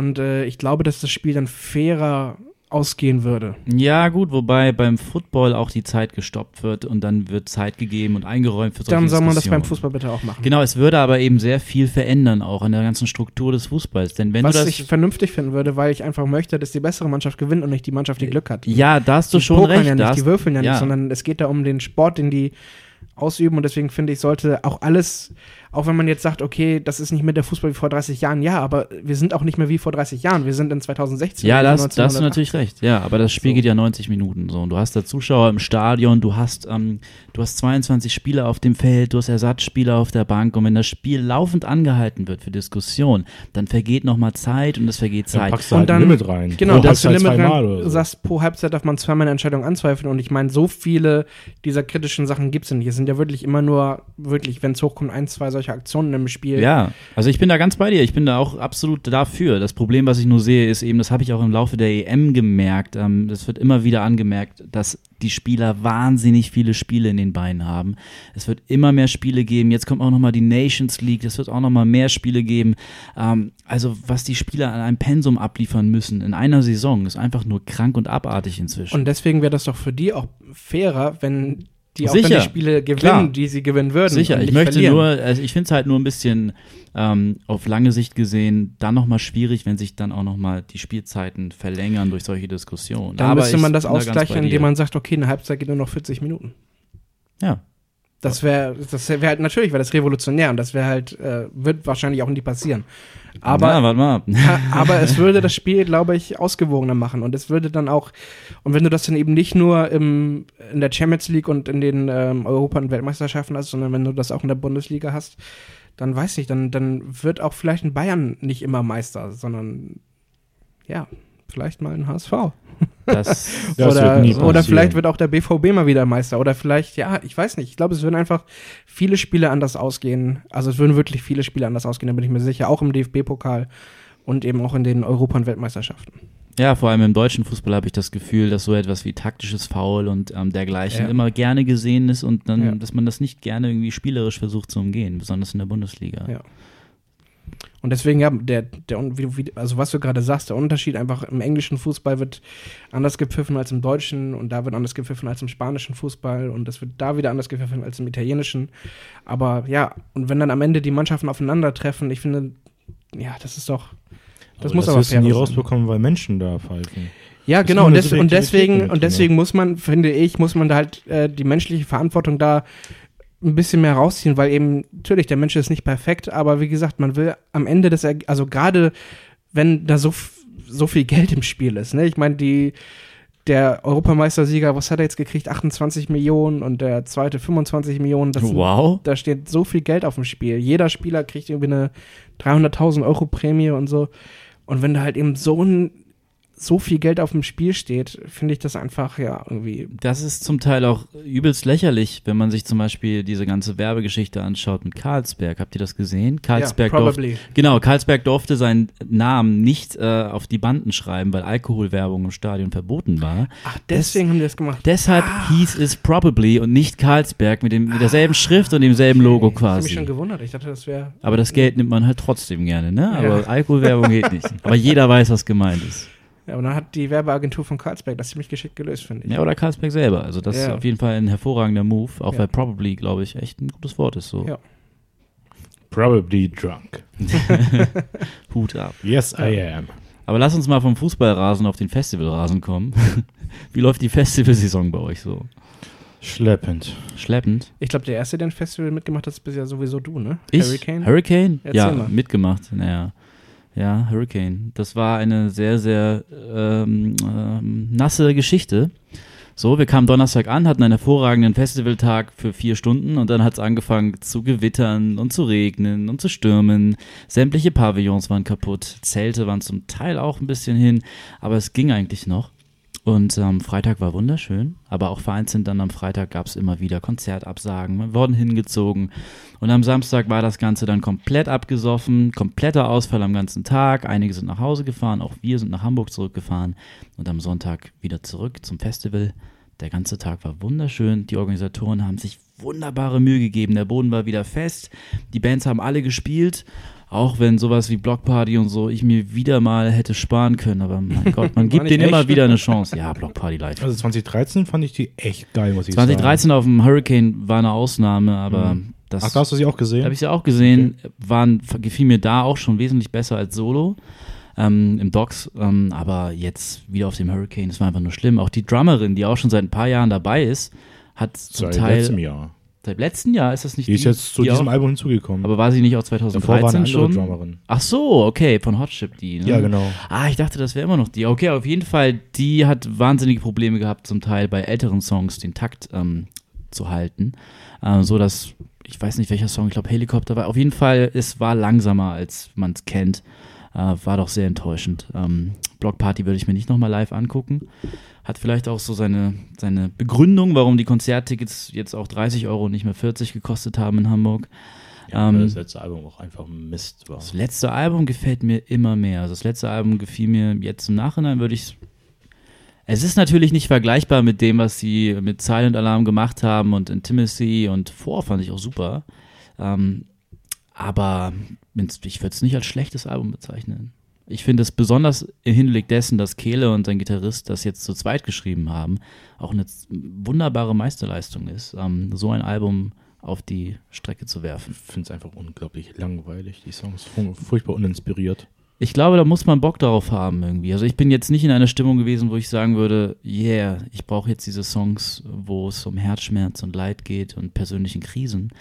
und äh, ich glaube, dass das Spiel dann fairer ausgehen würde. Ja, gut, wobei beim Football auch die Zeit gestoppt wird und dann wird Zeit gegeben und eingeräumt für solche Dann soll man das beim. Fußball bitte auch machen. Genau, es würde aber eben sehr viel verändern, auch an der ganzen Struktur des Fußballs. Denn wenn Was du das. ich vernünftig finden würde, weil ich einfach möchte, dass die bessere Mannschaft gewinnt und nicht die Mannschaft, die Glück hat. ja, da hast du die schon recht. ja nicht, die würfeln ja, ja. nicht, sondern es geht da um den Sport, den die ausüben und deswegen finde ich, sollte auch alles, auch wenn man jetzt sagt, okay, das ist nicht mehr der Fußball wie vor 30 Jahren, ja, aber wir sind auch nicht mehr wie vor 30 Jahren, wir sind in 2016. Ja, da hast, da hast du 1980. natürlich recht. Ja, aber das Spiel So. geht ja 90 Minuten so. Und du hast da Zuschauer im Stadion, du hast, ähm, du hast 22 Spieler auf dem Feld, du hast Ersatzspieler auf der Bank. Und wenn das Spiel laufend angehalten wird für Diskussion, dann vergeht nochmal Zeit und es vergeht Dann Zeit. packst du Und halt dann- ein Limit rein. Genau, du Halbzeit Limit zweimal rein, oder so. sagst, pro Halbzeit darf man zweimal eine Entscheidung anzweifeln und ich meine, so viele dieser kritischen Sachen gibt es nicht. Es sind ja wirklich immer nur, wirklich, wenn es hochkommt, ein, zwei solche Aktionen im Spiel. Ja, also ich bin da ganz bei dir. Ich bin da auch absolut dafür. Das Problem, was ich nur sehe, ist eben, das habe ich auch im Laufe der EM gemerkt. Ähm, das wird immer wieder angemerkt, dass die Spieler wahnsinnig viele Spiele in den Beinen haben. Es wird immer mehr Spiele geben. Jetzt kommt auch nochmal die Nations League. Es wird auch nochmal mehr Spiele geben. Ähm, also was die Spieler an einem Pensum abliefern müssen in einer Saison, ist einfach nur krank und abartig inzwischen. Und deswegen wäre das doch für die auch fairer, wenn die auch Sicher, dann die Spiele gewinnen, klar. die sie gewinnen würden. Sicher, ich möchte verlieren. nur, also ich finde es halt nur ein bisschen ähm, auf lange Sicht gesehen dann nochmal schwierig, wenn sich dann auch nochmal die Spielzeiten verlängern durch solche Diskussionen. Dann Aber müsste man das da ausgleichen, dir. indem man sagt, okay, eine Halbzeit geht nur noch 40 Minuten. Ja. Das wäre, das wäre halt natürlich, wäre das revolutionär und das wäre halt, äh, wird wahrscheinlich auch nie passieren. Aber ja, warte mal ab. Aber es würde das Spiel, glaube ich, ausgewogener machen. Und es würde dann auch, und wenn du das dann eben nicht nur im, in der Champions League und in den ähm, Europa- und Weltmeisterschaften hast, sondern wenn du das auch in der Bundesliga hast, dann weiß ich, dann, dann wird auch vielleicht ein Bayern nicht immer Meister, sondern ja, vielleicht mal ein HSV. Das, Das oder wird oder vielleicht wird auch der BVB mal wieder Meister. Oder vielleicht, ja, ich weiß nicht. Ich glaube, es würden einfach viele Spiele anders ausgehen. Also es würden wirklich viele Spiele anders ausgehen, da bin ich mir sicher. Auch im DFB-Pokal und eben auch in den Europa- und Weltmeisterschaften. ja, vor allem im deutschen Fußball habe ich das Gefühl, dass so etwas wie taktisches Foul und ähm, dergleichen Ja. immer gerne gesehen ist und dann, Ja. dass man das nicht gerne irgendwie spielerisch versucht zu umgehen, besonders in der Bundesliga. Ja. Und deswegen, ja, der, der, wie, wie, also was du gerade sagst, der Unterschied einfach im englischen Fußball wird anders gepfiffen als im deutschen und da wird anders gepfiffen als im spanischen Fußball und das wird da wieder anders gepfiffen als im italienischen. Aber ja, und wenn dann am Ende die Mannschaften aufeinandertreffen, ich finde, ja, das ist doch, das aber muss das aber du fair nie sein. rausbekommen, weil Menschen da pfeifen. Ja, ist genau. Und, des, und deswegen, und deswegen muss man, finde ich, muss man da halt äh, die menschliche Verantwortung da ein bisschen mehr rausziehen, weil eben, natürlich, der Mensch ist nicht perfekt, aber wie gesagt, man will am Ende des, Erg- also gerade wenn da so, so viel Geld im Spiel ist, ne? Ich meine, die, der Europameistersieger, was hat er jetzt gekriegt? 28 Millionen und der zweite 25 Millionen. Das sind- Wow. da steht so viel Geld auf dem Spiel. Jeder Spieler kriegt irgendwie eine 300.000 Euro Prämie und so. Und wenn du halt eben so ein so viel Geld auf dem Spiel steht, finde ich das einfach ja irgendwie. Das ist zum Teil auch übelst lächerlich, wenn man sich zum Beispiel diese ganze Werbegeschichte anschaut mit Carlsberg. Habt ihr das gesehen? Carlsberg, Ja, durfte, probably. genau, Carlsberg durfte seinen Namen nicht äh, auf die Banden schreiben, weil Alkoholwerbung im Stadion verboten war. Ach, deswegen haben die das gemacht. Deshalb hieß es Probably und nicht Carlsberg mit, dem, mit derselben Schrift und demselben Logo Ich habe mich quasi. schon gewundert. Ich dachte, das wäre. Aber das Geld nimmt man halt trotzdem gerne, ne? Aber Ja. Alkoholwerbung geht nicht. Aber jeder weiß, was gemeint ist. Ja, aber dann hat die Werbeagentur von Carlsberg das ziemlich geschickt gelöst, finde ich. Ja, oder Carlsberg selber. Also das ist Ja. auf jeden Fall ein hervorragender Move, auch Ja. weil Probably, glaube ich, echt ein gutes Wort ist. So. Ja. Probably drunk. Hut ab. Yes, I am. Aber lass uns mal vom Fußballrasen auf den Festivalrasen kommen. Wie läuft die Festivalsaison bei euch so? Schleppend. Schleppend? Ich glaube, der erste, der ein Festival mitgemacht hat, bist ja sowieso du, ne? Ich? Hurricane? Hurricane? Erzähl ja, mal. mitgemacht. Naja. Ja, Hurricane. Das war eine sehr, sehr ähm, ähm, nasse Geschichte. So, wir kamen Donnerstag an, hatten einen hervorragenden Festivaltag für vier Stunden und dann hat es angefangen zu gewittern und zu regnen und zu stürmen. Sämtliche Pavillons waren kaputt, Zelte waren zum Teil auch ein bisschen hin, aber es ging eigentlich noch. Und ähm, Freitag war wunderschön, aber auch vereinzelt dann am Freitag gab es immer wieder Konzertabsagen, wir wurden hingezogen. Und am Samstag war das Ganze dann komplett abgesoffen, kompletter Ausfall am ganzen Tag. Einige sind nach Hause gefahren, auch wir sind nach Hamburg zurückgefahren und am Sonntag wieder zurück zum Festival. Der ganze Tag war wunderschön. Die Organisatoren haben sich wunderbare Mühe gegeben. Der Boden war wieder fest. Die Bands haben alle gespielt. Auch wenn sowas wie Blockparty und so ich mir wieder mal hätte sparen können. Aber mein Gott, man gibt denen immer wieder eine Chance. Ja, Blockparty live. Also 2013 fand ich die echt geil, muss ich sagen. 2013 auf dem Hurricane war eine Ausnahme, aber das Ach, da hast du sie auch gesehen? habe ich ja auch gesehen, waren, gefiel mir da auch schon wesentlich besser als Solo ähm, im Docs, ähm, aber jetzt wieder auf dem Hurricane, das war einfach nur schlimm. Auch die Drummerin, die auch schon seit ein paar Jahren dabei ist, hat zum Teil letztem Jahr. Seit letzten Jahr ist das nicht Die ist jetzt zu die diesem auch, Album hinzugekommen. aber war sie nicht auch Davor war 2013 eine andere schon? Drummerin. Ach so, okay, von Hot Chip die. Ne? Ja, genau. Ah, ich dachte, das wäre immer noch die. Okay, auf jeden Fall, die hat wahnsinnige Probleme gehabt, zum Teil bei älteren Songs den Takt ähm, zu halten. Äh, so dass, ich weiß nicht welcher Song, ich glaube Helikopter war. Auf jeden Fall, es war langsamer, als man es kennt. Äh, war doch sehr enttäuschend. Ähm, Block Party würde ich mir nicht nochmal live angucken. Hat vielleicht auch so seine, seine Begründung, warum die Konzerttickets jetzt auch 30 Euro und nicht mehr 40 gekostet haben in Hamburg. Ja, Ähm, das letzte Album auch einfach Mist war. Das letzte Album gefällt mir immer mehr. Also das letzte Album gefiel mir jetzt im Nachhinein, würde ich. Es ist natürlich nicht vergleichbar mit dem, was sie mit Silent Alarm gemacht haben und Intimacy und Vor fand ich auch super. Ähm, aber ich würde es nicht als schlechtes Album bezeichnen. Ich finde es besonders im Hinblick dessen, dass Kehle und sein Gitarrist das jetzt zu zweit geschrieben haben, auch eine wunderbare Meisterleistung ist, ähm, so ein Album auf die Strecke zu werfen. Ich finde es einfach unglaublich langweilig, die Songs. Fu- Furchtbar uninspiriert. Ich glaube, da muss man Bock darauf haben irgendwie. Also ich bin jetzt nicht in einer Stimmung gewesen, wo ich sagen würde, yeah, ich brauche jetzt diese Songs, wo es um Herzschmerz und Leid geht und persönlichen Krisen.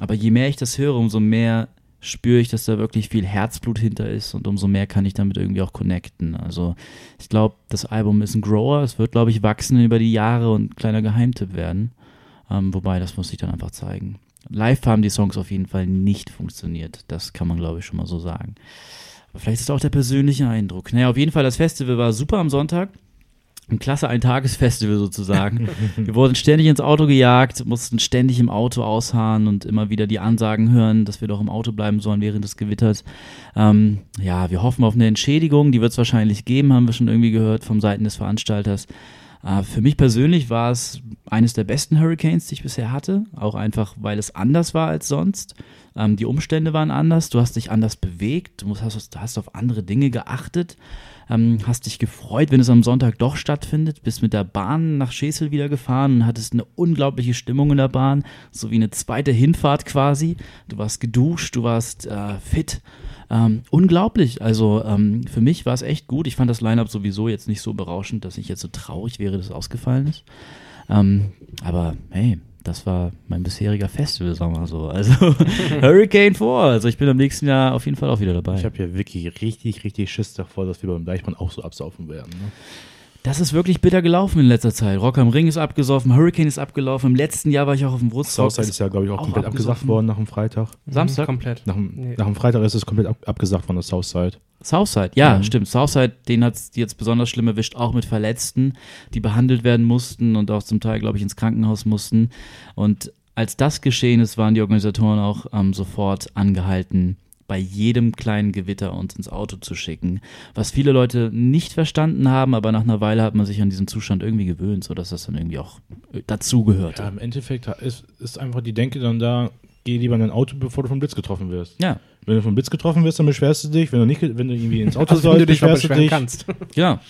Aber je mehr ich das höre, umso mehr spüre ich, dass da wirklich viel Herzblut hinter ist und umso mehr kann ich damit irgendwie auch connecten. Also ich glaube, das Album ist ein Grower. Es wird, glaube ich, wachsen über die Jahre und ein kleiner Geheimtipp werden. Ähm, wobei, das muss ich dann einfach zeigen. Live haben die Songs auf jeden Fall nicht funktioniert. Das kann man, glaube ich, schon mal so sagen. Aber vielleicht ist auch der persönliche Eindruck. Naja, auf jeden Fall, das Festival war super am Sonntag. Ein klasse Eintagesfestival sozusagen. Wir wurden ständig ins Auto gejagt, mussten ständig im Auto ausharren und immer wieder die Ansagen hören, dass wir doch im Auto bleiben sollen, während es gewittert. Ähm, ja, wir hoffen auf eine Entschädigung, die wird es wahrscheinlich geben, haben wir schon irgendwie gehört vom Seiten des Veranstalters. Äh, für mich persönlich war es eines der besten Hurricanes, die ich bisher hatte. Auch einfach, weil es anders war als sonst. Ähm, die Umstände waren anders. Du hast dich anders bewegt. Du hast, hast auf andere Dinge geachtet. Ähm, hast dich gefreut, wenn es am Sonntag doch stattfindet. Bist mit der Bahn nach Schesel wieder gefahren und hattest eine unglaubliche Stimmung in der Bahn. So wie eine zweite Hinfahrt quasi. Du warst geduscht, du warst äh, fit. Ähm, unglaublich. Also ähm, für mich war es echt gut. Ich fand das Line-Up sowieso jetzt nicht so berauschend, dass ich jetzt so traurig wäre, dass es ausgefallen ist. Ähm, aber hey, das war mein bisheriger Festival, sagen wir mal so. Also Hurricane 4. Also ich bin im nächsten Jahr auf jeden Fall auch wieder dabei. Ich habe hier wirklich richtig, richtig Schiss davor, dass wir beim Deichmann auch so absaufen werden. Ne? Das ist wirklich bitter gelaufen in letzter Zeit. Rock am Ring ist abgesoffen, Hurricane ist abgelaufen. Im letzten Jahr war ich auch auf dem Woodstock. Southside ist ja, glaube ich, auch, auch komplett abgesagt worden nach dem Freitag. Samstag? Komplett. Nach dem, Nee. nach dem Freitag ist es komplett ab, abgesagt von der Southside. Southside, ja, Mhm. stimmt. Southside, den hat es jetzt besonders schlimm erwischt, auch mit Verletzten, die behandelt werden mussten und auch zum Teil, glaube ich, ins Krankenhaus mussten. Und als das geschehen ist, waren die Organisatoren auch ähm, sofort angehalten, bei jedem kleinen Gewitter uns ins Auto zu schicken. Was viele Leute nicht verstanden haben, aber nach einer Weile hat man sich an diesen Zustand irgendwie gewöhnt, sodass das dann irgendwie auch äh, dazugehörte. Ja, im Endeffekt ist, ist einfach die Denke dann da, geh lieber in dein Auto, bevor du vom Blitz getroffen wirst. Ja, Wenn du vom Blitz getroffen wirst, dann beschwerst du dich. Wenn du nicht, wenn du irgendwie ins Auto Also, du sollst, dich noch beschwerst du dich. kannst. ja.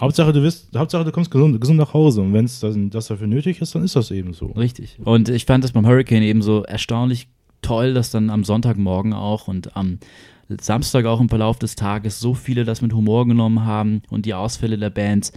Hauptsache du wirst, Hauptsache du kommst gesund, gesund nach Hause. Und wenn es das, das dafür nötig ist, dann ist das eben so. Richtig. Und ich fand das beim Hurricane eben so erstaunlich toll, dass dann am Sonntagmorgen auch und am Samstag auch im Verlauf des Tages so viele das mit Humor genommen haben und die Ausfälle der Bands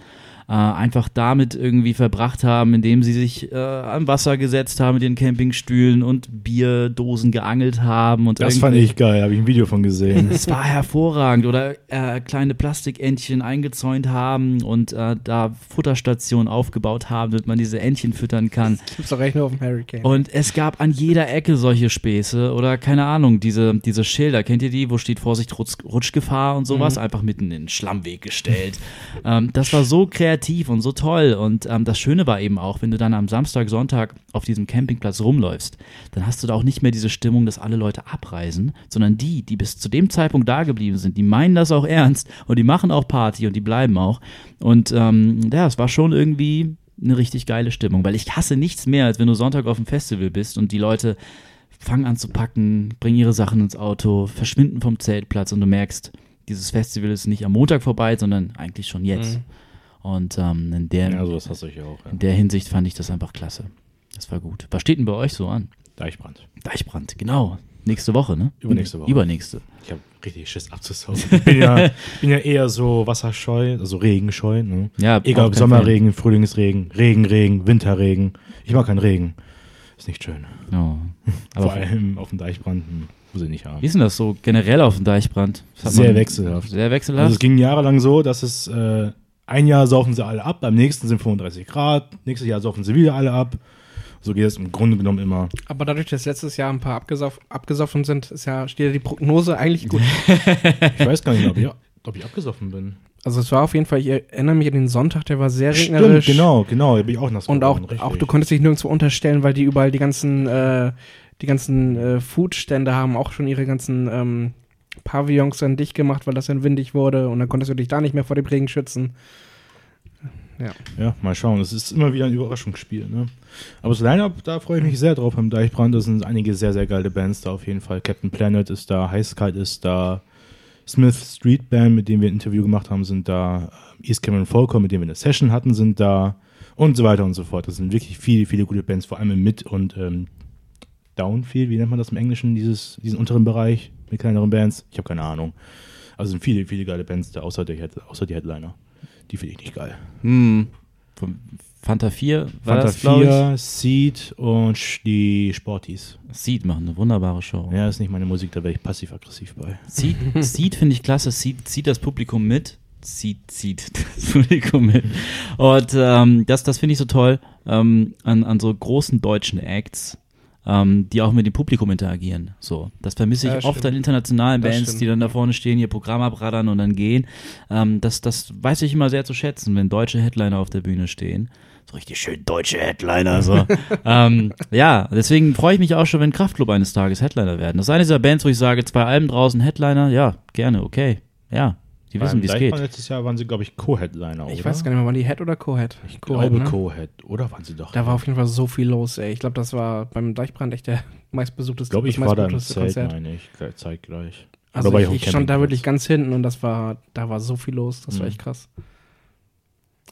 äh, einfach damit irgendwie verbracht haben, indem sie sich äh, am Wasser gesetzt haben mit ihren Campingstühlen und Bierdosen geangelt haben und Das fand ich geil, habe ich ein Video von gesehen. es war hervorragend. Oder äh, kleine Plastikentchen eingezäunt haben und äh, da Futterstationen aufgebaut haben, damit man diese Entchen füttern kann. Gibt's doch recht nur auf dem Hurricane. Und es gab an jeder Ecke solche Späße oder keine Ahnung, diese, diese Schilder, kennt ihr die, wo steht Vorsicht, Rutsch, Rutschgefahr und sowas, einfach mitten in den Schlammweg gestellt. ähm, das war so kreativ und so toll. Und ähm, das Schöne war eben auch, wenn du dann am Samstag, Sonntag auf diesem Campingplatz rumläufst, dann hast du da auch nicht mehr diese Stimmung, dass alle Leute abreisen, sondern die, die bis zu dem Zeitpunkt da geblieben sind, die meinen das auch ernst und die machen auch Party und die bleiben auch. Und ähm, ja, es war schon irgendwie eine richtig geile Stimmung, weil ich hasse nichts mehr, als wenn du Sonntag auf dem Festival bist und die Leute fangen an zu packen, bringen ihre Sachen ins Auto, verschwinden vom Zeltplatz und du merkst, dieses Festival ist nicht am Montag vorbei, sondern eigentlich schon jetzt. Und ähm, in, der, ja, ich auch. Ja. in der Hinsicht fand ich das einfach klasse. Das war gut. Was steht denn bei euch so an? Deichbrand. Deichbrand, genau. Nächste Woche, ne? Übernächste Woche. Übernächste. Ich habe richtig Schiss abzusaugen. Ich bin ja, bin ja eher so wasserscheu, also regenscheu. Ne? Ja, Egal ob Sommerregen, Frühlingsregen, Regenregen, Winterregen. Ich mag keinen Regen. Ist nicht schön. Oh. Vor allem auf dem Deichbrand hm, muss ich nicht haben. wie ist denn das so generell auf dem Deichbrand? Sehr wechselhaft. Sehr wechselhaft. Also es ging jahrelang so, dass es äh, ein Jahr saufen sie alle ab, beim nächsten sind 35 Grad, nächstes Jahr saufen sie wieder alle ab. So geht es im Grunde genommen immer. Aber dadurch, dass letztes Jahr ein paar abgesoff abgesoffen sind, ist ja, steht ja die Prognose eigentlich gut. Ich weiß gar nicht, ob ich, ob ich abgesoffen bin. Also es war auf jeden Fall, ich erinnere mich an den Sonntag, der war sehr regnerisch. Stimmt, genau, genau, da bin ich auch nass Und auch, geworden, auch du konntest dich nirgendwo unterstellen, weil die überall die ganzen, äh, die ganzen äh, Foodstände haben auch schon ihre ganzen ähm, Pavillons dann dicht gemacht, weil das dann windig wurde und dann konntest du dich da nicht mehr vor dem Regen schützen. Ja, mal schauen. Es ist immer wieder ein Überraschungsspiel. Ne? Aber das Line-Up, da freue ich mich sehr drauf beim Deichbrand. Da sind einige sehr, sehr geile Bands da auf jeden Fall. Captain Planet ist da, Heißkite ist da, Smith Street Band, mit dem wir ein Interview gemacht haben, sind da, East Cameron Folker, mit dem wir eine Session hatten, sind da und so weiter und so fort. Das sind wirklich viele, viele gute Bands, vor allem im Mid- und ähm, Downfield, wie nennt man das im Englischen, dieses, diesen unteren Bereich mit kleineren Bands? Ich habe keine Ahnung. Also sind viele, viele geile Bands da, außer, der außer die Headliner. Die finde ich nicht geil. Hm. Vom Fanta 4 war Fanta das, glaube 4, Seed und die Sporties. ich. Seed machen eine wunderbare Show. Ja, ist nicht meine Musik, da wäre ich passiv-aggressiv bei. Seed, Seed finde ich klasse. Seed zieht das Publikum mit. Zieht, zieht das Publikum mit. Und ähm, das, das finde ich so toll ähm, an, an so großen deutschen Acts, ähm, die auch mit dem Publikum interagieren. So, das vermisse ich Ja, oft stimmt. an internationalen Das Bands, stimmt. die dann da vorne stehen, ihr Programm abraddern und dann gehen. Ähm, das, das weiß ich immer sehr zu schätzen, wenn deutsche Headliner auf der Bühne stehen. So richtig schön deutsche Headliner. So. ähm, ja, deswegen freue ich mich auch schon, wenn Kraftklub eines Tages Headliner werden. Das ist eine dieser Bands, wo ich sage, zwei Alben draußen Headliner, ja, gerne, okay. Ja, die wissen, wie es geht. Letztes Jahr waren sie, glaube ich, Co-Headliner, Ich oder? weiß gar nicht mehr, waren die Head oder Co-Head? Ich Co-Head, glaube ne? Co-Head. Oder waren sie doch? Da war auf jeden Fall so viel los, ey. Ich glaube, das war beim Deichbrand echt der meistbesuchteste ich glaube, ich war da im Zelt, meine ich, gleich- zeitgleich. Also Oder war ich, ich stand da wirklich ganz hinten und das war, da war so viel los, das war Mhm. echt krass.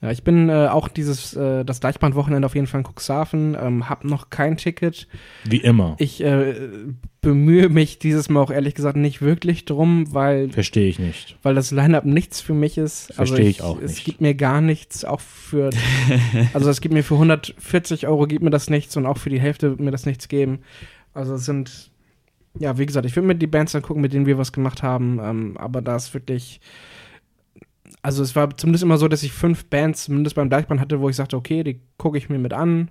Ja, ich bin äh, auch dieses, äh, das Deichbrand-Wochenende auf jeden Fall in Cuxhaven, ähm, hab noch kein Ticket. Wie immer. Ich äh, bemühe mich dieses Mal auch ehrlich gesagt nicht wirklich drum, weil, Verstehe ich nicht. weil das Line-Up nichts für mich ist. Also Verstehe ich auch Es nicht. gibt mir gar nichts, auch für, also es gibt mir für 140 Euro gibt mir das nichts und auch für die Hälfte wird mir das nichts geben. Also es sind, ja, wie gesagt, ich würde mir die Bands angucken, mit denen wir was gemacht haben, ähm, aber da ist wirklich, also es war zumindest immer so, dass ich fünf Bands zumindest beim Deichbrand hatte, wo ich sagte, okay, die gucke ich mir mit an.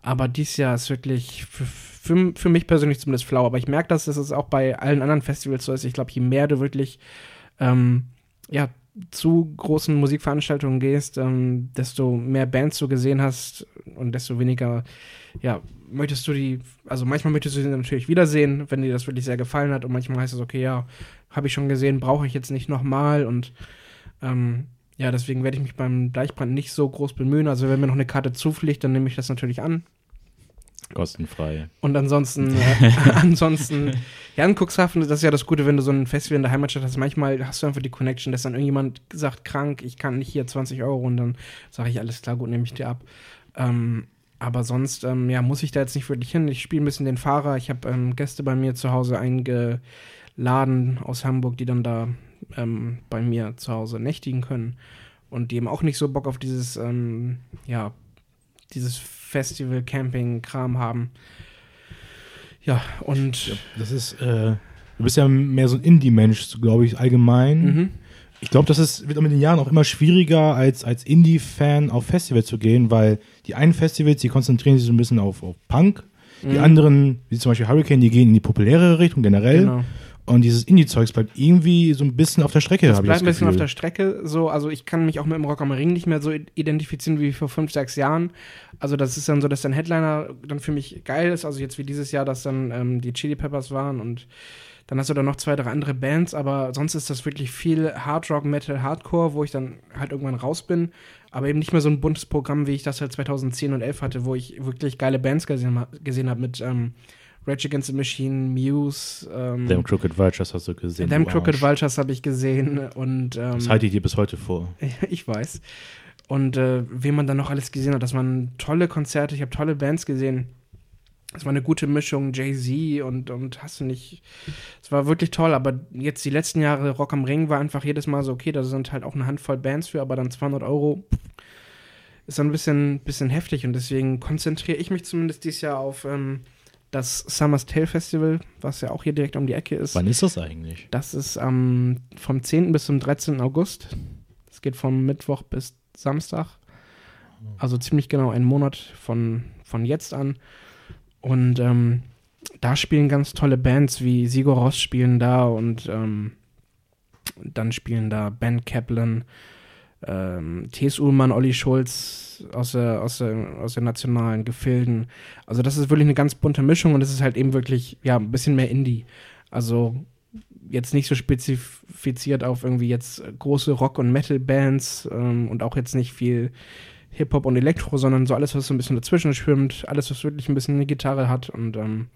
Aber dieses Jahr ist wirklich für, für, für mich persönlich zumindest flau. Aber ich merke, dass das ist auch bei allen anderen Festivals so ist. Ich glaube, je mehr du wirklich ähm, ja, zu großen Musikveranstaltungen gehst, ähm, desto mehr Bands du gesehen hast und desto weniger, ja, möchtest du die, also manchmal möchtest du sie natürlich wiedersehen, wenn dir das wirklich sehr gefallen hat und manchmal heißt es, okay, ja, habe ich schon gesehen, brauche ich jetzt nicht nochmal und ähm, ja, deswegen werde ich mich beim Deichbrand nicht so groß bemühen. Also wenn mir noch eine Karte zufliegt, dann nehme ich das natürlich an. Kostenfrei. Und ansonsten, äh, ansonsten, ja, in Cuxhaven, das ist ja das Gute, wenn du so ein Festival in der Heimatstadt hast. Manchmal hast du einfach die Connection, dass dann irgendjemand sagt, krank, ich kann nicht hier 20 Euro und dann sage ich, alles klar, gut, nehme ich dir ab. Ähm, aber sonst, ähm, ja, muss ich da jetzt nicht wirklich hin. Ich spiele ein bisschen den Fahrer. Ich habe ähm, Gäste bei mir zu Hause eingeladen aus Hamburg, die dann da ähm, bei mir zu Hause nächtigen können und die eben auch nicht so Bock auf dieses, ähm, ja, dieses Festival, Camping, Kram haben. Ja, und. Ja, das ist, äh, du bist ja mehr so ein Indie-Mensch, glaube ich, allgemein. Mhm. Ich glaube, das ist, wird mit den Jahren auch immer schwieriger, als, als Indie-Fan auf Festivals zu gehen, weil die einen Festivals, die konzentrieren sich so ein bisschen auf, auf Punk. Die mhm. anderen, wie zum Beispiel Hurricane, die gehen in die populärere Richtung generell. Genau. Und dieses Indie-Zeugs bleibt irgendwie so ein bisschen auf der Strecke. Es bleibt ein bisschen auf der Strecke. So, also ich kann mich auch mit dem Rock am Ring nicht mehr so identifizieren wie vor fünf, sechs Jahren. Also das ist dann so, dass dein Headliner dann für mich geil ist. Also jetzt wie dieses Jahr, dass dann ähm, die Chili Peppers waren und dann hast du da noch zwei, drei andere Bands, aber sonst ist das wirklich viel Hard Rock, Metal, Hardcore, wo ich dann halt irgendwann raus bin. Aber eben nicht mehr so ein buntes Programm, wie ich das halt 2010 und 11 hatte, wo ich wirklich geile Bands gesehen, gesehen habe mit ähm, Rage Against the Machine, Muse. Ähm, Them Crooked Vultures hast du gesehen. Them Crooked Vultures habe ich gesehen. Und, ähm, das halte ich dir bis heute vor. ich weiß. Und äh, wen man dann noch alles gesehen hat, das waren tolle Konzerte, ich habe tolle Bands gesehen. Es war eine gute Mischung, Jay-Z und, und hast du nicht. Es war wirklich toll, aber jetzt die letzten Jahre Rock am Ring war einfach jedes Mal so, okay, da sind halt auch eine Handvoll Bands für, aber dann 200 Euro ist dann ein bisschen, bisschen heftig und deswegen konzentriere ich mich zumindest dieses Jahr auf ähm, das Summer's Tale Festival, was ja auch hier direkt um die Ecke ist. Wann ist das eigentlich? Das ist ähm, vom 10. bis zum 13. August. Das geht vom Mittwoch bis Samstag. Also ziemlich genau einen Monat von, von jetzt an. Und ähm, da spielen ganz tolle Bands wie Sigur Ross spielen da und ähm, dann spielen da Ben Kaplan, ähm, T.S. Ullmann, Olli Schulz aus, der, aus, der, aus den nationalen Gefilden. Also das ist wirklich eine ganz bunte Mischung und es ist halt eben wirklich, ja, ein bisschen mehr Indie. Also jetzt nicht so spezifiziert auf irgendwie jetzt große Rock- und Metal-Bands ähm, und auch jetzt nicht viel Hip-Hop und Elektro, sondern so alles, was so ein bisschen dazwischen schwimmt, alles, was wirklich ein bisschen eine Gitarre hat und ähm,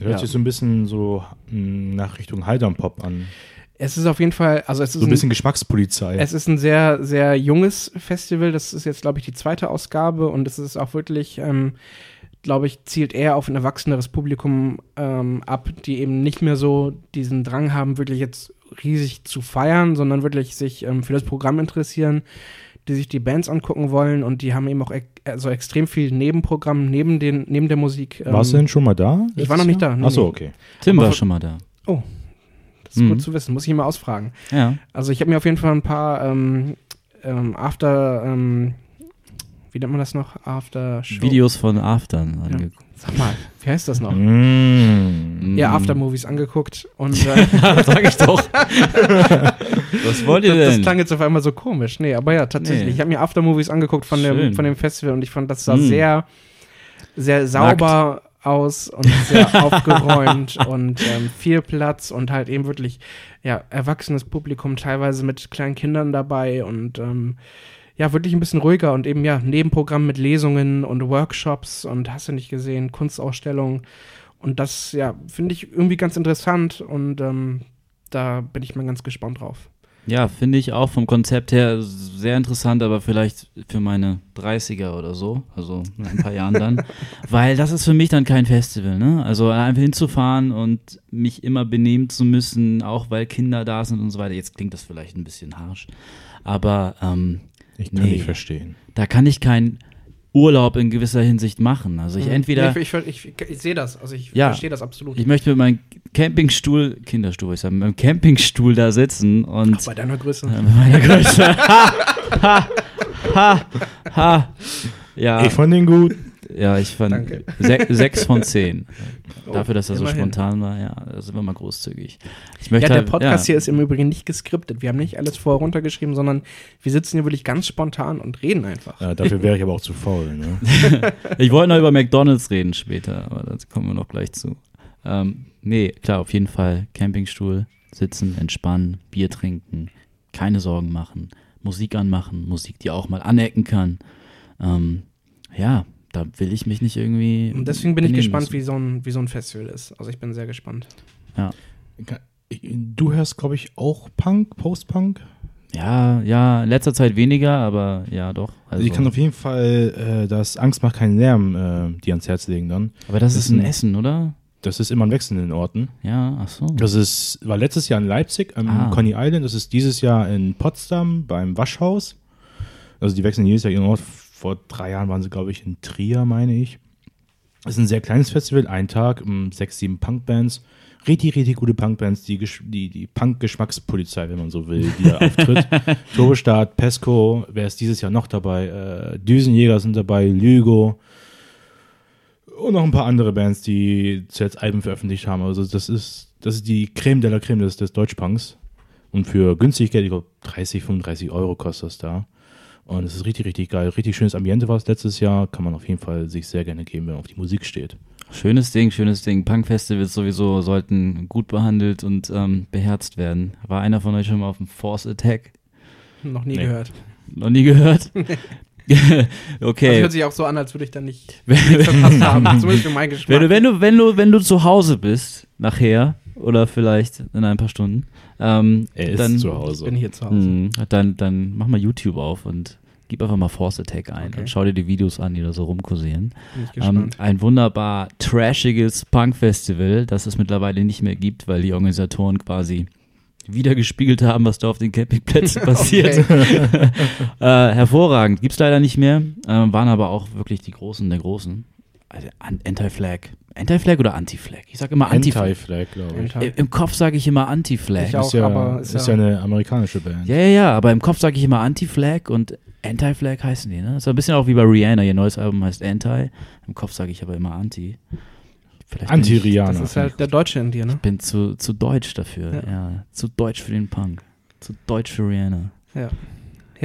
Hört ja. sich so ein bisschen so hm, nach Richtung Haldern-Pop an. Es ist auf jeden Fall, also es ist so ein bisschen ein, Geschmackspolizei. Es ist ein sehr, sehr junges Festival. Das ist jetzt, glaube ich, die zweite Ausgabe und es ist auch wirklich, ähm, glaube ich, zielt eher auf ein erwachseneres Publikum ähm, ab, die eben nicht mehr so diesen Drang haben, wirklich jetzt riesig zu feiern, sondern wirklich sich ähm, für das Programm interessieren, die sich die Bands angucken wollen und die haben eben auch e also extrem viel Nebenprogramm neben, den, neben der Musik. Warst du denn schon mal da? Ich war noch nicht da. Nee, Achso, okay. Tim war schon mal da. Oh, das ist mhm. gut zu wissen, muss ich immer ausfragen. Ja. Also ich habe mir auf jeden Fall ein paar ähm, ähm, After, ähm, wie nennt man das noch? After Show. Videos von Aftern ja. angeguckt. Sag mal, wie heißt das noch? Mm. Ja, After-Movies angeguckt und äh, sag ich doch. Was wollt ihr denn? Das, das klang jetzt auf einmal so komisch. Nee, aber ja, tatsächlich. Nee. Ich habe mir After-Movies angeguckt von dem, von dem Festival und ich fand, das sah mm. sehr, sehr sauber Nackt aus und sehr aufgeräumt und ähm, viel Platz und halt eben wirklich ja erwachsenes Publikum teilweise mit kleinen Kindern dabei und ähm, ja wirklich ein bisschen ruhiger und eben ja Nebenprogramm mit Lesungen und Workshops und hast du nicht gesehen Kunstausstellungen und das ja finde ich irgendwie ganz interessant und ähm, da bin ich mal ganz gespannt drauf. Ja, finde ich auch vom Konzept her sehr interessant, aber vielleicht für meine 30er oder so, also in ein paar Jahren dann. Weil das ist für mich dann kein Festival, ne? Also einfach hinzufahren und mich immer benehmen zu müssen, auch weil Kinder da sind und so weiter. Jetzt klingt das vielleicht ein bisschen harsch, aber ähm, ich kann nee, nicht verstehen. Da kann ich kein Urlaub in gewisser Hinsicht machen. Also ich mhm. entweder. Ich, ich, ich, ich sehe das, also ich ja, verstehe das absolut. Ich möchte mit meinem Campingstuhl, Kinderstuhl, würde ich sagen, mit meinem Campingstuhl da sitzen und. Ach, bei deiner Größe. Äh, bei meiner Größe. ha, ha, ha, ha. Ja. Ich fand den gut. Ja, ich fand se sechs von zehn. Oh, Dafür, dass er so immerhin. spontan war, ja, da sind wir mal großzügig. Ich möchte Ja, der halt- Podcast ja. hier ist im Übrigen nicht geskriptet. Wir haben nicht alles vorher runtergeschrieben, sondern wir sitzen hier wirklich ganz spontan und reden einfach. Ja, dafür wäre ich aber auch zu faul. Ne? Ich wollte noch über McDonalds reden später, aber da kommen wir noch gleich zu. Ähm, nee, klar, auf jeden Fall Campingstuhl, sitzen, entspannen, Bier trinken, keine Sorgen machen, Musik anmachen, Musik, die auch mal anecken kann. Ähm, ja, da will ich mich nicht irgendwie. Und deswegen bin ich gespannt, müssen. wie so, ein, wie so ein Festival ist. Also ich bin sehr gespannt. Du hörst, glaube ich, auch Punk, Post-Punk? Ja, ja, in letzter Zeit weniger, aber ja, doch. Also, ich kann auf jeden Fall äh, das Angst macht keinen Lärm äh, die ans Herz legen dann. aber das ist ist ein ein- Essen, oder? Das ist immer an wechselnden Orten. Ja, ach so. Das ist, war letztes Jahr in Leipzig am Ah. Coney Island. Das ist dieses Jahr in Potsdam beim Waschhaus. Also die wechseln jedes Jahr ihren Ort. Vor drei Jahren waren sie, glaube ich, in Trier, meine ich. Das ist ein sehr kleines Festival, ein Tag, um sechs, sieben Punkbands. Richtig, richtig gute Punkbands, die, die, die Punk-Geschmackspolizei, wenn man so will, die da auftritt. Turbostart, Pesco, wer ist dieses Jahr noch dabei? Äh, Düsenjäger sind dabei, Lügo und noch ein paar andere Bands, die zuletzt Alben veröffentlicht haben. Also das ist, das ist die Creme de la Creme des, des Deutschpunks. Und für günstig Geld, ich glaube 30, 35 Euro kostet das da. Und es ist richtig, richtig geil. Richtig schönes Ambiente war es letztes Jahr. Kann man auf jeden Fall sich sehr gerne geben, wenn man auf die Musik steht. Schönes Ding, schönes Ding. Punk-Festivals sowieso sollten gut behandelt und ähm, beherzt werden. War einer von euch schon mal auf dem Force Attack? Noch nie Nee. gehört. Noch nie gehört? Das okay. hört sich auch so an, als würde ich dann nicht verpasst haben. Zumindest für meinen Geschmack. Wenn du, wenn du, wenn du, wenn du zu Hause bist, nachher, oder vielleicht in ein paar Stunden, ähm, Er ist dann, zu Hause. bin hier zu Hause. Mh, dann, dann mach mal YouTube auf und gib einfach mal Force Attack ein Okay. und schau dir die Videos an, die da so rumkursieren. Ähm, ein wunderbar trashiges Punk-Festival, das es mittlerweile nicht mehr gibt, weil die Organisatoren quasi wieder gespiegelt haben, was da auf den Campingplätzen passiert. Äh, hervorragend, gibt's leider nicht mehr, ähm, waren aber auch wirklich die Großen der Großen. Also An- Anti-Flag. Anti-Flag oder Anti-Flag? Ich sag immer Anti-Flag. Anti-Flag, glaube ich. Anti- Im- Kopf sage ich immer Anti-Flag. Ich auch. Ist ja, aber ist, ist ja, ja- eine amerikanische Band. Ja, ja, ja, aber im Kopf sage ich immer Anti-Flag und Anti-Flag heißen die, ne? So ein bisschen auch wie bei Rihanna, ihr neues Album heißt Anti. Im Kopf sage ich aber immer Anti. Ich- Anti-Rihanna. Das ist halt der Deutsche in dir, ne? bin zu, zu deutsch dafür, ja. Ja. Zu deutsch für den Punk. Zu deutsch für Rihanna. Ja,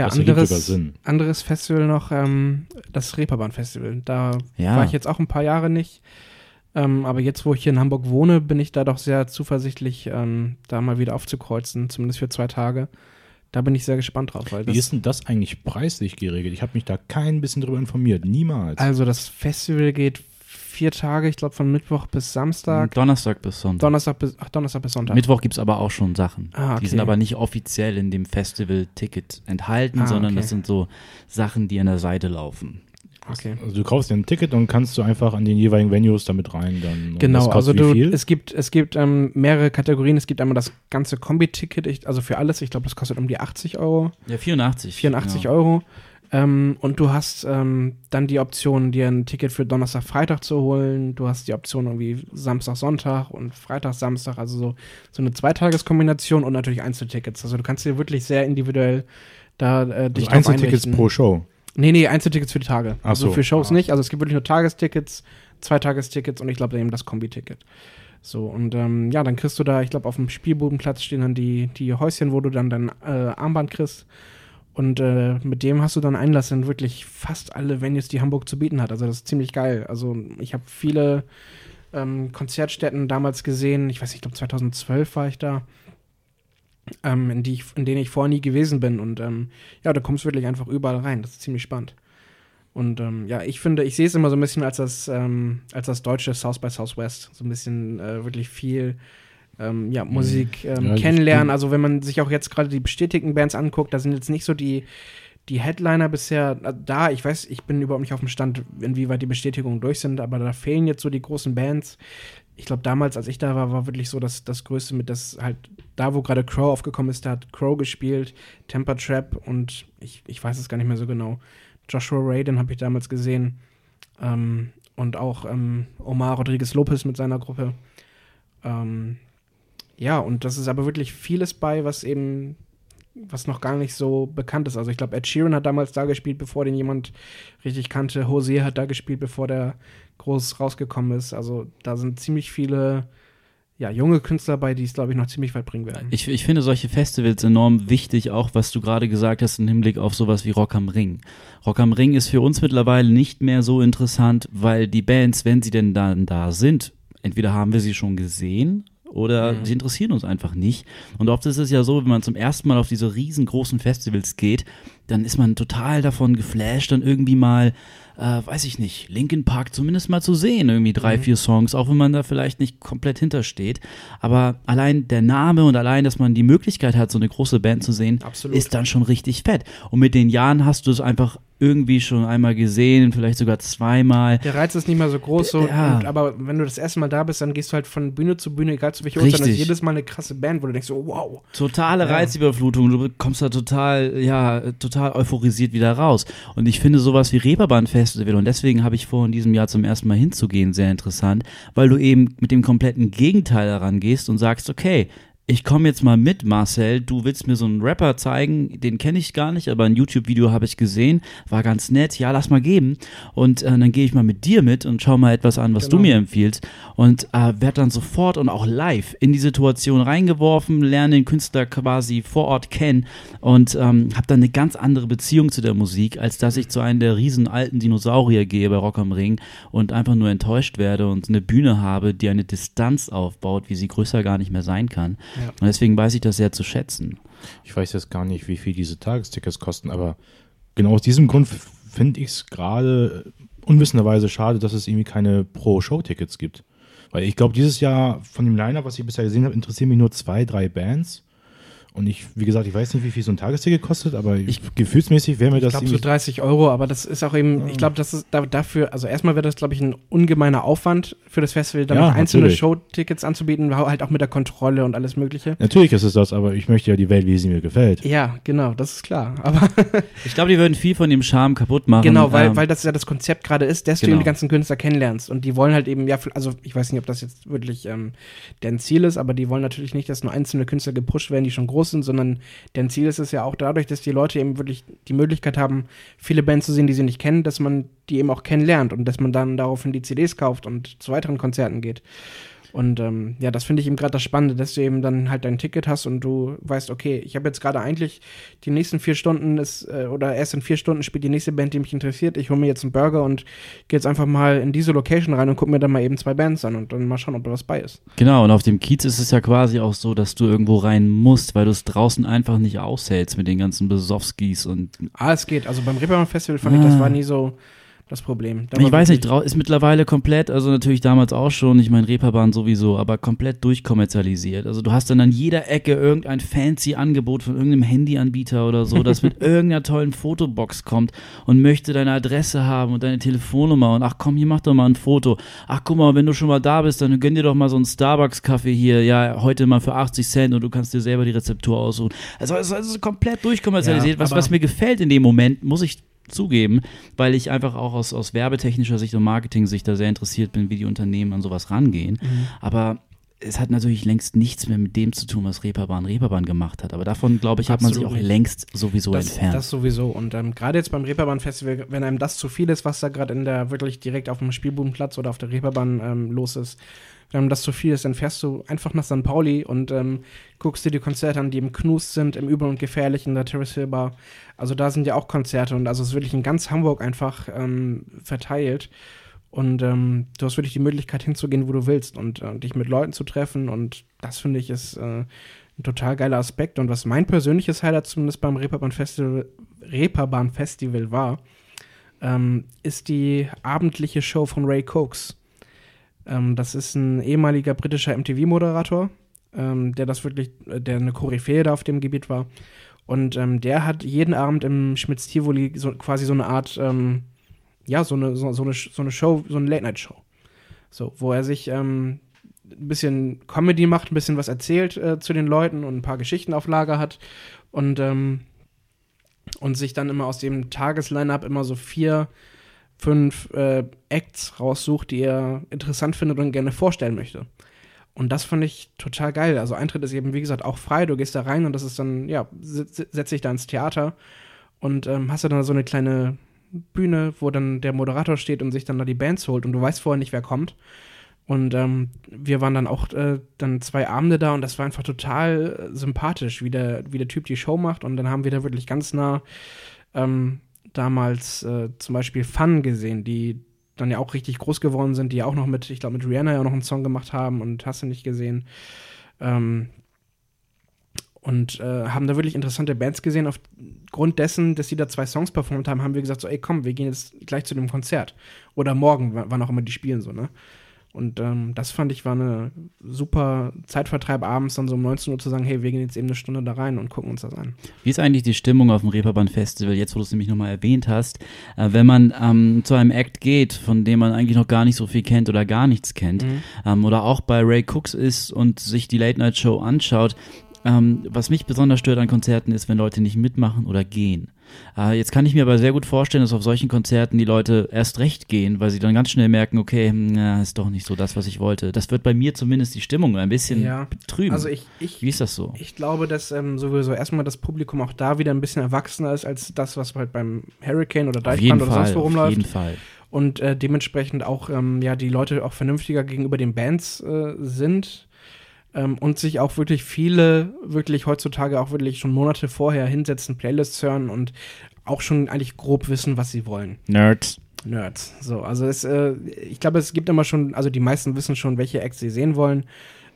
Das sogar anderes, anderes Festival noch, ähm, das Reeperbahn-Festival. Da Ja. war ich jetzt auch ein paar Jahre nicht. Ähm, aber jetzt, wo ich hier in Hamburg wohne, bin ich da doch sehr zuversichtlich, ähm, da mal wieder aufzukreuzen, zumindest für zwei Tage. Da bin ich sehr gespannt drauf. Wie ist denn das eigentlich preislich geregelt? Ich habe mich da kein bisschen drüber informiert. Niemals. also das Festival geht vier Tage, ich glaube von Mittwoch bis Samstag. Donnerstag bis Sonntag. Donnerstag bis, ach, Donnerstag bis Sonntag. Mittwoch gibt es aber auch schon Sachen. Ah, okay. Die sind aber nicht offiziell in dem Festival-Ticket enthalten, Ah, sondern okay. das sind so Sachen, die an der Seite laufen. okay. also du kaufst dir ein Ticket und kannst du einfach an den jeweiligen Venues damit rein. Dann, Genau, also du, es gibt, es gibt ähm, mehrere Kategorien. Es gibt einmal das ganze Kombi-Ticket, also für alles. Ich glaube, das kostet um die 80 Euro, Ja, 84. 84 genau. Euro. Ähm, und du hast ähm, dann die Option, dir ein Ticket für Donnerstag, Freitag zu holen. Du hast die Option irgendwie Samstag, Sonntag und Freitag, Samstag. Also so, so eine Zweitageskombination und natürlich Einzeltickets. Also du kannst dir wirklich sehr individuell da äh, dich also Einzeltickets einrichten. pro Show. Nee, nee, Einzeltickets für die Tage. Ach also so. für Shows Ah. nicht. Also es gibt wirklich nur Tagestickets, Zweitagestickets und ich glaube eben das Kombi-Ticket. So, und ähm, ja, dann kriegst du da, ich glaube, auf dem Spielbudenplatz stehen dann die, die Häuschen, wo du dann dein äh, Armband kriegst. Und äh, mit dem hast du dann Einlass in wirklich fast alle Venues, die Hamburg zu bieten hat. Also das ist ziemlich geil. Also ich habe viele ähm, Konzertstätten damals gesehen. Ich weiß nicht, ich glaube 2012 war ich da. Ähm, in, die ich, in denen ich vorher nie gewesen bin. Und ähm, ja, du kommst wirklich einfach überall rein. Das ist ziemlich spannend. Und ähm, ja, ich finde, ich sehe es immer so ein bisschen als das, ähm, als das deutsche South by Southwest. So ein bisschen äh, wirklich viel ähm, ja, Musik ähm, Ja, kennenlernen. Also wenn man sich auch jetzt gerade die bestätigten Bands anguckt, da sind jetzt nicht so die, die Headliner bisher äh, da. Ich weiß, ich bin überhaupt nicht auf dem Stand, inwieweit die Bestätigungen durch sind, aber da fehlen jetzt so die großen Bands. Ich glaube, damals, als ich da war, war wirklich so das, das Größte mit, das halt, da wo gerade Crow aufgekommen ist, da hat Crow gespielt, Temper Trap und ich, ich weiß es gar nicht mehr so genau. Joshua Ray, den habe ich damals gesehen. Ähm, und auch ähm, Omar Rodriguez Lopez mit seiner Gruppe. Ähm, ja, und das ist aber wirklich vieles bei, was eben was noch gar nicht so bekannt ist. Also ich glaube, Ed Sheeran hat damals da gespielt, bevor den jemand richtig kannte. Hosea hat da gespielt, bevor der groß rausgekommen ist. Also da sind ziemlich viele ja, junge Künstler bei, die es, glaube ich, noch ziemlich weit bringen werden. Ich, ich finde solche Festivals enorm wichtig, auch was du gerade gesagt hast im Hinblick auf sowas wie Rock am Ring. Rock am Ring ist für uns mittlerweile nicht mehr so interessant, weil die Bands, wenn sie denn dann da sind, entweder haben wir sie schon gesehen oder mhm. sie interessieren uns einfach nicht. Und oft ist es ja so, wenn man zum ersten Mal auf diese riesengroßen Festivals geht, dann ist man total davon geflasht, dann irgendwie mal äh, weiß ich nicht, Linkin Park zumindest mal zu sehen, irgendwie drei, mhm. vier Songs, auch wenn man da vielleicht nicht komplett hintersteht. Aber allein der Name und allein, dass man die Möglichkeit hat, so eine große Band zu sehen, Absolut. ist dann schon richtig fett. Und mit den Jahren hast du es einfach irgendwie schon einmal gesehen, vielleicht sogar zweimal. Der Reiz ist nicht mehr so groß, so, ja. und, aber wenn du das erste Mal da bist, dann gehst du halt von Bühne zu Bühne, egal zu welcher Uhrzeit, dann ist jedes Mal eine krasse Band, wo du denkst, so, wow. Totale ja. Reizüberflutung, du kommst da total, ja, total euphorisiert wieder raus. Und ich finde sowas wie Reeperbahn Festival und deswegen habe ich vor, in diesem Jahr zum ersten Mal hinzugehen, sehr interessant, weil du eben mit dem kompletten Gegenteil daran gehst und sagst, okay, ich komme jetzt mal mit, Marcel. Du willst mir so einen Rapper zeigen, den kenne ich gar nicht, aber ein YouTube-Video habe ich gesehen, war ganz nett. Ja, lass mal geben. Und äh, dann gehe ich mal mit dir mit und schau mal etwas an, was genau. du mir empfiehlst. Und äh, werde dann sofort und auch live in die Situation reingeworfen, lerne den Künstler quasi vor Ort kennen und ähm, habe dann eine ganz andere Beziehung zu der Musik, als dass ich zu einem der riesen alten Dinosaurier gehe bei Rock am Ring und einfach nur enttäuscht werde und eine Bühne habe, die eine Distanz aufbaut, wie sie größer gar nicht mehr sein kann. Ja. Und deswegen weiß ich das sehr zu schätzen. Ich weiß jetzt gar nicht, wie viel diese Tagestickets kosten, aber genau aus diesem Grund finde ich es gerade unwissenderweise schade, dass es irgendwie keine Pro-Show-Tickets gibt. Weil ich glaube, dieses Jahr von dem Liner, was ich bisher gesehen habe, interessieren mich nur zwei, drei Bands. Und ich, wie gesagt, ich weiß nicht, wie viel so ein Tagesticket kostet, aber ich, gefühlsmäßig wäre mir das. Ich glaube, so 30 Euro, aber das ist auch eben, ja. ich glaube, das ist dafür, also erstmal wäre das, glaube ich, ein ungemeiner Aufwand für das Festival, dann ja, einzelne Showtickets anzubieten, halt auch mit der Kontrolle und alles Mögliche. Natürlich ist es das, aber ich möchte ja die Welt, wie sie mir gefällt. Ja, genau, das ist klar. Aber ich glaube, die würden viel von dem Charme kaputt machen. Genau, weil, ähm, weil das ja das Konzept gerade ist, dass genau. du eben die ganzen Künstler kennenlernst. Und die wollen halt eben, ja, also ich weiß nicht, ob das jetzt wirklich ähm, deren Ziel ist, aber die wollen natürlich nicht, dass nur einzelne Künstler gepusht werden, die schon groß sind, sondern denn Ziel ist es ja auch dadurch, dass die Leute eben wirklich die Möglichkeit haben, viele Bands zu sehen, die sie nicht kennen, dass man die eben auch kennenlernt und dass man dann daraufhin die CDs kauft und zu weiteren Konzerten geht. Und ähm, ja, das finde ich eben gerade das Spannende, dass du eben dann halt dein Ticket hast und du weißt, okay, ich habe jetzt gerade eigentlich die nächsten vier Stunden ist, äh, oder erst in vier Stunden spielt die nächste Band, die mich interessiert. Ich hole mir jetzt einen Burger und gehe jetzt einfach mal in diese Location rein und gucke mir dann mal eben zwei Bands an und dann mal schauen, ob da was bei ist. Genau, und auf dem Kiez ist es ja quasi auch so, dass du irgendwo rein musst, weil du es draußen einfach nicht aushältst mit den ganzen Besowskis und. Ah, es geht. Also beim Reeperbahn Festival fand ah. ich, das war nie so das Problem. Da ich weiß nicht, ist mittlerweile komplett, also natürlich damals auch schon, ich meine Reeperbahn sowieso, aber komplett durchkommerzialisiert. Also du hast dann an jeder Ecke irgendein fancy Angebot von irgendeinem Handyanbieter oder so, das mit irgendeiner tollen Fotobox kommt und möchte deine Adresse haben und deine Telefonnummer und ach komm, hier mach doch mal ein Foto. Ach guck mal, wenn du schon mal da bist, dann gönn dir doch mal so einen Starbucks-Kaffee hier, ja, heute mal für 80 Cent und du kannst dir selber die Rezeptur aussuchen. Also es ist komplett durchkommerzialisiert. Ja, was, was mir gefällt in dem Moment, muss ich zugeben, weil ich einfach auch aus, aus werbetechnischer Sicht und Marketing-Sicht da sehr interessiert bin, wie die Unternehmen an sowas rangehen. Mhm. Aber es hat natürlich längst nichts mehr mit dem zu tun, was Reeperbahn Reeperbahn gemacht hat. Aber davon, glaube ich, hat man sich auch längst sowieso das, entfernt. Das sowieso. Und ähm, gerade jetzt beim Reeperbahn-Festival, wenn einem das zu viel ist, was da gerade in der wirklich direkt auf dem Spielbudenplatz oder auf der Reeperbahn ähm, los ist, wenn einem das zu viel ist, dann fährst du einfach nach St. Pauli und ähm, guckst dir die Konzerte an, die im Knust sind, im Übel und Gefährlichen, der Terrace Hill Bar. Also da sind ja auch Konzerte und also es ist wirklich in ganz Hamburg einfach ähm, verteilt. Und ähm, du hast wirklich die Möglichkeit hinzugehen, wo du willst und äh, dich mit Leuten zu treffen. Und das finde ich ist äh, ein total geiler Aspekt. Und was mein persönliches Highlight zumindest beim Reeperbahn Festival, Reeperbahn Festival war, ähm, ist die abendliche Show von Ray Cokes. Ähm, das ist ein ehemaliger britischer MTV-Moderator, ähm, der das wirklich, äh, der eine Koryphäe da auf dem Gebiet war. Und ähm, der hat jeden Abend im Schmitz-Tivoli so, quasi so eine Art, ähm, ja, so eine, so, so, eine, so eine Show, so eine Late-Night-Show. So, wo er sich ähm, ein bisschen Comedy macht, ein bisschen was erzählt äh, zu den Leuten und ein paar Geschichten auf Lager hat und, ähm, und sich dann immer aus dem Tagesline-Up immer so vier, fünf äh, Acts raussucht, die er interessant findet und gerne vorstellen möchte. Und das fand ich total geil. Also Eintritt ist eben, wie gesagt, auch frei. Du gehst da rein und das ist dann, ja, setzt dich da ins Theater und ähm, hast du dann so eine kleine Bühne, wo dann der Moderator steht und sich dann da die Bands holt und du weißt vorher nicht, wer kommt. Und ähm, wir waren dann auch äh, dann zwei Abende da und das war einfach total sympathisch, wie der, wie der Typ die Show macht. Und dann haben wir da wirklich ganz nah ähm, damals äh, zum Beispiel Fun gesehen, die dann ja auch richtig groß geworden sind, die ja auch noch mit, ich glaube, mit Rihanna ja auch noch einen Song gemacht haben und hast du nicht gesehen. Ähm, und äh, haben da wirklich interessante Bands gesehen. Aufgrund dessen, dass sie da zwei Songs performt haben, haben wir gesagt, so, ey, komm, wir gehen jetzt gleich zu dem Konzert. Oder morgen, wann auch immer die spielen, so, ne? Und ähm, das fand ich war eine super Zeitvertreib abends dann so um 19 Uhr zu sagen, hey, wir gehen jetzt eben eine Stunde da rein und gucken uns das an. Wie ist eigentlich die Stimmung auf dem Reeperbahn Festival, jetzt wo du es nämlich nochmal erwähnt hast, äh, wenn man ähm, zu einem Act geht, von dem man eigentlich noch gar nicht so viel kennt oder gar nichts kennt, mhm. ähm, oder auch bei Ray Cooks ist und sich die Late Night Show anschaut, ähm, was mich besonders stört an Konzerten ist, wenn Leute nicht mitmachen oder gehen. Äh, jetzt kann ich mir aber sehr gut vorstellen, dass auf solchen Konzerten die Leute erst recht gehen, weil sie dann ganz schnell merken, okay, na, hm, ist doch nicht so das, was ich wollte. Das wird bei mir zumindest die Stimmung ein bisschen ja. betrüben. Also ich, ich, Wie ist das so? Ich glaube, dass ähm, sowieso erstmal das Publikum auch da wieder ein bisschen erwachsener ist als das, was halt beim Hurricane oder Deichbrand oder sonst wo rumläuft. Auf jeden Fall und äh, dementsprechend auch ähm, ja die Leute auch vernünftiger gegenüber den Bands äh, sind ähm, und sich auch wirklich viele, wirklich heutzutage auch wirklich schon Monate vorher hinsetzen, Playlists hören und auch schon eigentlich grob wissen, was sie wollen. Nerds. Nerds. So, also es, äh, ich glaube, es gibt immer schon, also die meisten wissen schon, welche Acts sie sehen wollen.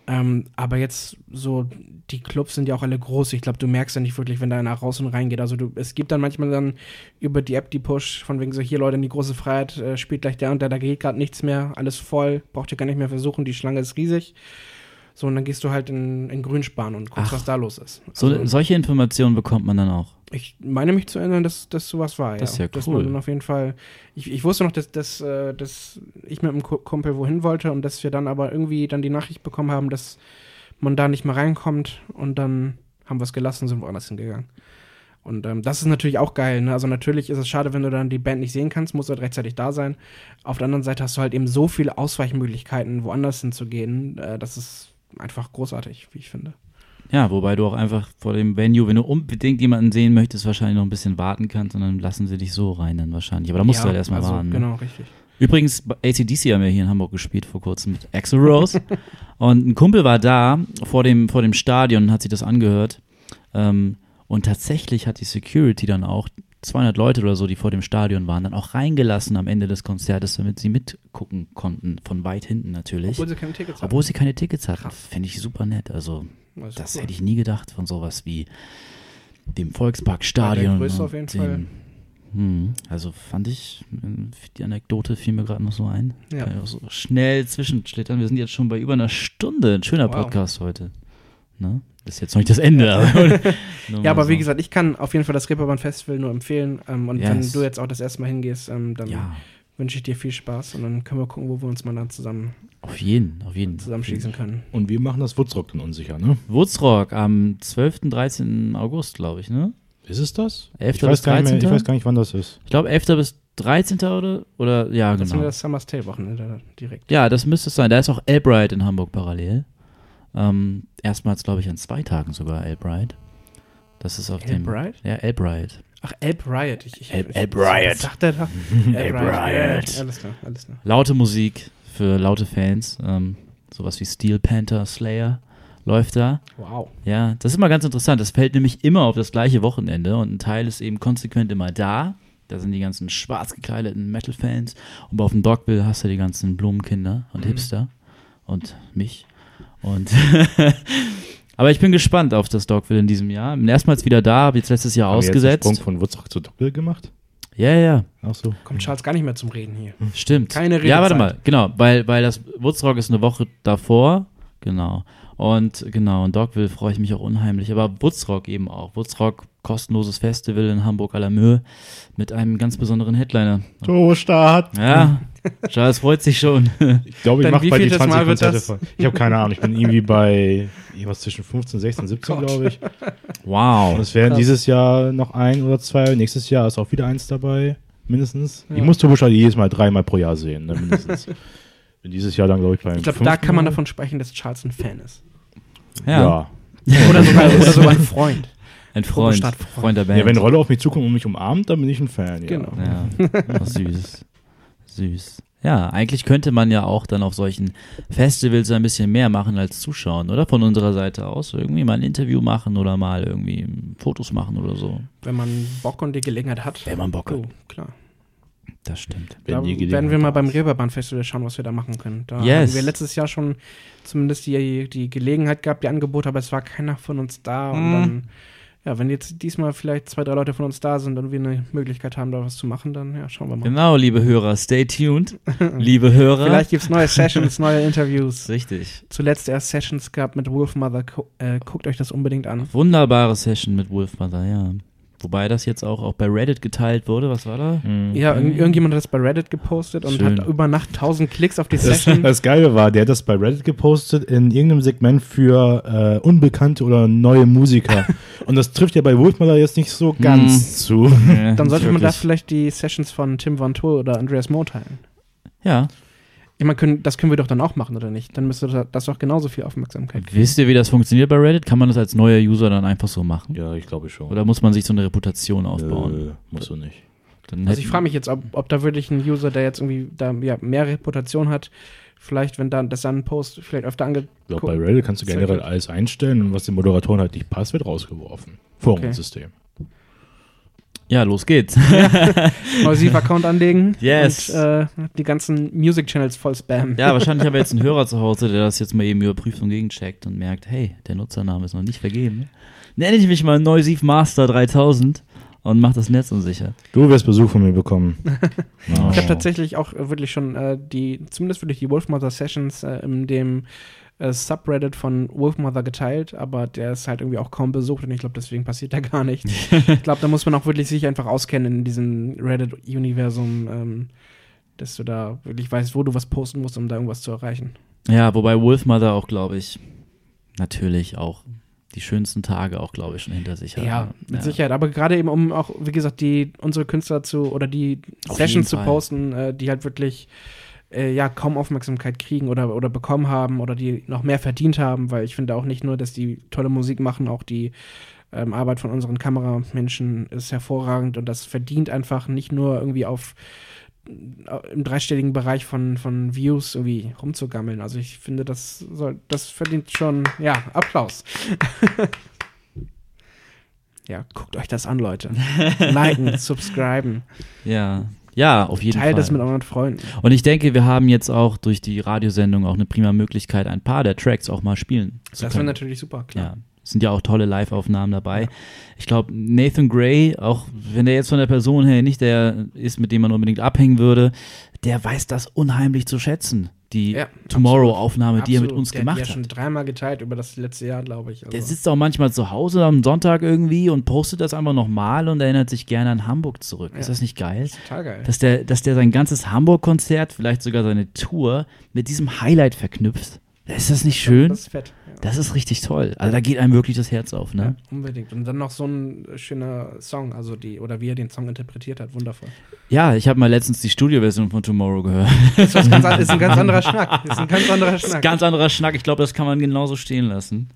Ähm, aber jetzt so, die Clubs sind ja auch alle groß. Ich glaube, du merkst ja nicht wirklich, wenn da einer raus und rein geht. Also du, es gibt dann manchmal dann über die App die Push von wegen so, hier Leute, in die große Freiheit, äh, spielt gleich der und der, da geht gerade nichts mehr, alles voll, braucht ihr gar nicht mehr versuchen, die Schlange ist riesig. So, und dann gehst du halt in, in Grünspan und guckst, Ach, was da los ist. Also, so, solche Informationen bekommt man dann auch. Ich meine mich zu erinnern, dass das sowas war. Das ist ja, ja cool. Dass man auf jeden Fall. Ich, ich wusste noch, dass, dass, äh, dass ich mit einem Kumpel wohin wollte und dass wir dann aber irgendwie dann die Nachricht bekommen haben, dass man da nicht mehr reinkommt und dann haben wir es gelassen und sind woanders hingegangen. Und ähm, das ist natürlich auch geil. Ne? Also natürlich ist es schade, wenn du dann die Band nicht sehen kannst, musst du halt rechtzeitig da sein. Auf der anderen Seite hast du halt eben so viele Ausweichmöglichkeiten, woanders hinzugehen. Äh, das ist einfach großartig, wie ich finde. Ja, wobei du auch einfach vor dem Venue, wenn du unbedingt jemanden sehen möchtest, wahrscheinlich noch ein bisschen warten kannst und dann lassen sie dich so rein dann wahrscheinlich. Aber da musst ja, du halt erstmal also, warten. Ne? Genau, richtig. Übrigens, ACDC haben wir hier in Hamburg gespielt vor kurzem mit Axel Rose. und ein Kumpel war da vor dem, vor dem Stadion und hat sich das angehört. Ähm, und tatsächlich hat die Security dann auch 200 Leute oder so, die vor dem Stadion waren, dann auch reingelassen am Ende des Konzertes, damit sie mitgucken konnten, von weit hinten natürlich. Obwohl sie keine Tickets hatten. Obwohl sie keine Tickets hatten. Finde ich super nett. Also, das, das cool. hätte ich nie gedacht von sowas wie dem Volksparkstadion. Ja, auf jeden dem, Fall. Hm, also fand ich, die Anekdote fiel mir gerade noch so ein. Ja. Kann ich auch so schnell zwischenschlittern. Wir sind jetzt schon bei über einer Stunde. Ein schöner wow. Podcast heute. Ne? Das ist jetzt noch nicht das Ende. Aber ja, aber so. wie gesagt, ich kann auf jeden Fall das Reeperbahn Festival nur empfehlen. Ähm, und yes. wenn du jetzt auch das erste Mal hingehst, ähm, dann ja. wünsche ich dir viel Spaß und dann können wir gucken, wo wir uns mal dann zusammen auf jeden, auf jeden. zusammenschließen können. Und wir machen das Wutzrock dann unsicher, ne? Wutzrock am 12. 13. August, glaube ich, ne? Ist es das? 11. Ich bis 13. Mehr, ich weiß gar nicht, wann das ist. Ich glaube 11. bis 13. oder? Oder ja, das genau. Das ist das Summer's Tale Wochenende direkt. Ja, das müsste es sein. Da ist auch Albright in Hamburg parallel. Ähm, erstmals, glaube ich, an zwei Tagen sogar Albright. Das ist auf dem. Albright? Ja, Albright. Ach, Elb Riot. Ich, ich, Riot. Was sagt der da? Elb Riot. Alles klar, alles klar. Laute Musik für laute Fans. Ähm, sowas wie Steel Panther Slayer läuft da. Wow. Ja, das ist immer ganz interessant. Das fällt nämlich immer auf das gleiche Wochenende und ein Teil ist eben konsequent immer da. Da sind die ganzen schwarz gekleideten Metal-Fans und auf dem Dogville hast du die ganzen Blumenkinder und mhm. Hipster und mich. Und aber ich bin gespannt auf das Dogville in diesem Jahr. Erstmals wieder da, habe jetzt letztes Jahr Haben ausgesetzt. Sprung von Woodstock zu Dogville gemacht? Ja, ja. Ach so. Kommt Charles gar nicht mehr zum Reden hier. Stimmt. Keine Rede. Ja, warte mal, genau, weil, weil das Woodstock ist eine Woche davor, genau. Und genau, und Dogville freue ich mich auch unheimlich. Aber Woodstock eben auch. Woodstock, kostenloses Festival in Hamburg à la Mühe mit einem ganz besonderen Headliner. Torstart. Ja, Charles freut sich schon. Ich glaube, ich mache bei die 20 Konzerte voll. Ich habe keine Ahnung. Ich bin irgendwie bei irgendwas zwischen 15, 16, 17, oh glaube ich. Wow. Und es werden dieses Jahr noch ein oder zwei. Nächstes Jahr ist auch wieder eins dabei. Mindestens. Ja. Ich muss Turbo jedes Mal dreimal pro Jahr sehen, ne, mindestens. Bin dieses Jahr dann, glaube ich, beim Ich glaube, da kann man Mal. davon sprechen, dass Charles ein Fan ist. Ja. Oder sogar, oder sogar ein Freund. Ein Freund. Freund der ja. Band. wenn Rolle auf mich zukommt und mich umarmt, dann bin ich ein Fan. Ja. Genau. Ja, oh, süß. Süß. Ja, eigentlich könnte man ja auch dann auf solchen Festivals ein bisschen mehr machen als zuschauen, oder? Von unserer Seite aus. Irgendwie mal ein Interview machen oder mal irgendwie Fotos machen oder so. Wenn man Bock und die Gelegenheit hat. Wenn man Bock hat. Oh, klar. Das stimmt. Wenn Da werden wir mal beim ist. Reeperbahn Festival schauen, was wir da machen können. Da Yes. haben wir letztes Jahr schon zumindest die, die Gelegenheit gehabt, die Angebote, aber es war keiner von uns da. Und Mhm. dann, ja, wenn jetzt diesmal vielleicht zwei, drei Leute von uns da sind und wir eine Möglichkeit haben, da was zu machen, dann ja, schauen wir mal. Genau, liebe Hörer, stay tuned. liebe Hörer. Vielleicht gibt es neue Sessions, neue Interviews. Richtig. Zuletzt erst Sessions gehabt mit Wolfmother. Äh, guckt euch das unbedingt an. Wunderbare Session mit Wolfmother, ja. Wobei das jetzt auch, auch bei Reddit geteilt wurde. Was war da? Mhm. Ja, irg irgendjemand hat das bei Reddit gepostet und Schön. hat über Nacht 1000 Klicks auf die Das, Session. das Geile war, der hat das bei Reddit gepostet in irgendeinem Segment für äh, unbekannte oder neue Musiker. Und das trifft ja bei Wolfmother jetzt nicht so ganz zu. Ja, Dann sollte man da vielleicht die Sessions von Tim Van Tool oder Andreas Moe teilen. Ja. Ich meine, können, das können wir doch dann auch machen, oder nicht? Dann müsste das- doch genauso viel Aufmerksamkeit kriegen. Wisst ihr, wie das funktioniert bei Reddit? Kann man das als neuer User dann einfach so machen? Ja, ich glaube schon. Oder muss man sich so eine Reputation aufbauen? Äh, musst du nicht. Dann Also ich frage mich jetzt, ob, ob da wirklich ein User, der jetzt irgendwie da ja, mehr Reputation hat, vielleicht, wenn dann das dann ein Post vielleicht öfter ange... Ich glaube, bei Reddit kannst du generell alles einstellen und was den Moderatoren halt nicht passt, wird rausgeworfen. Forum-System. Ja, los geht's. Neusiv-Account anlegen Yes. und äh, die ganzen Music-Channels voll spammen. ja, wahrscheinlich haben wir jetzt einen Hörer zu Hause, der das jetzt mal eben überprüft und gegencheckt und merkt, hey, der Nutzername ist noch nicht vergeben. Nenne ich mich mal Neusiv Master 3000 und mach das Netz unsicher. Du wirst Besuch von mir bekommen. Oh. Ich habe tatsächlich auch wirklich schon äh, die, zumindest wirklich die Wolfmother Sessions äh, in dem äh, Subreddit von Wolfmother geteilt, aber der ist halt irgendwie auch kaum besucht und ich glaube, deswegen passiert da gar nichts. ich glaube, da muss man auch wirklich sich einfach auskennen in diesem Reddit-Universum, ähm, dass du da wirklich weißt, wo du was posten musst, um da irgendwas zu erreichen. Ja, wobei Wolfmother auch, glaube ich, natürlich auch die schönsten Tage auch, glaube ich, schon hinter sich hat. Ja, mit Sicherheit. Aber gerade eben, um auch, wie gesagt, die unsere Künstler zu oder die Auf Sessions zu posten, äh, die halt wirklich äh, ja kaum Aufmerksamkeit kriegen oder, oder bekommen haben oder die noch mehr verdient haben, weil ich finde auch nicht nur, dass die tolle Musik machen, auch die ähm, Arbeit von unseren Kameramenschen ist hervorragend und das verdient einfach nicht nur irgendwie auf äh, im dreistelligen Bereich von, von Views irgendwie rumzugammeln. Also ich finde, das soll, das verdient schon, ja, Applaus. ja, guckt euch das an, Leute. Liken, subscriben, Ja, ja, auf jeden teilt Fall. das mit euren Freunden. Und ich denke, wir haben jetzt auch durch die Radiosendung auch eine prima Möglichkeit, ein paar der Tracks auch mal spielen zu Das wäre natürlich super, klar. Ja, es sind ja auch tolle Live-Aufnahmen dabei. Ich glaube, Nathan Gray, auch wenn der jetzt von der Person her nicht der ist, mit dem man unbedingt abhängen würde, der weiß das unheimlich zu schätzen. Die Ja, Tomorrow-Aufnahme, die er mit uns der gemacht hat. ja hat. schon dreimal geteilt über das letzte Jahr, glaube ich. Also. Der sitzt auch manchmal zu Hause am Sonntag irgendwie und postet das einfach nochmal und erinnert sich gerne an Hamburg zurück. Ist Ja. das nicht geil? total geil. Dass der, dass der sein ganzes Hamburg-Konzert, vielleicht sogar seine Tour, mit diesem Highlight verknüpft. Ist das nicht schön? Das ist fett. Ja. Das ist richtig toll. Also da geht einem wirklich das Herz auf, Ja, ne? unbedingt. Und dann noch so ein schöner Song, also die, oder wie er den Song interpretiert hat, wundervoll. Ja, ich habe mal letztens die Studioversion von Tomorrow gehört. Das ist, ganz, an- ist ein ganz anderer Schnack. Ist ein ganz anderer Das ist ein Schnack. ganz anderer Schnack. Ich glaube, das kann man genauso stehen lassen.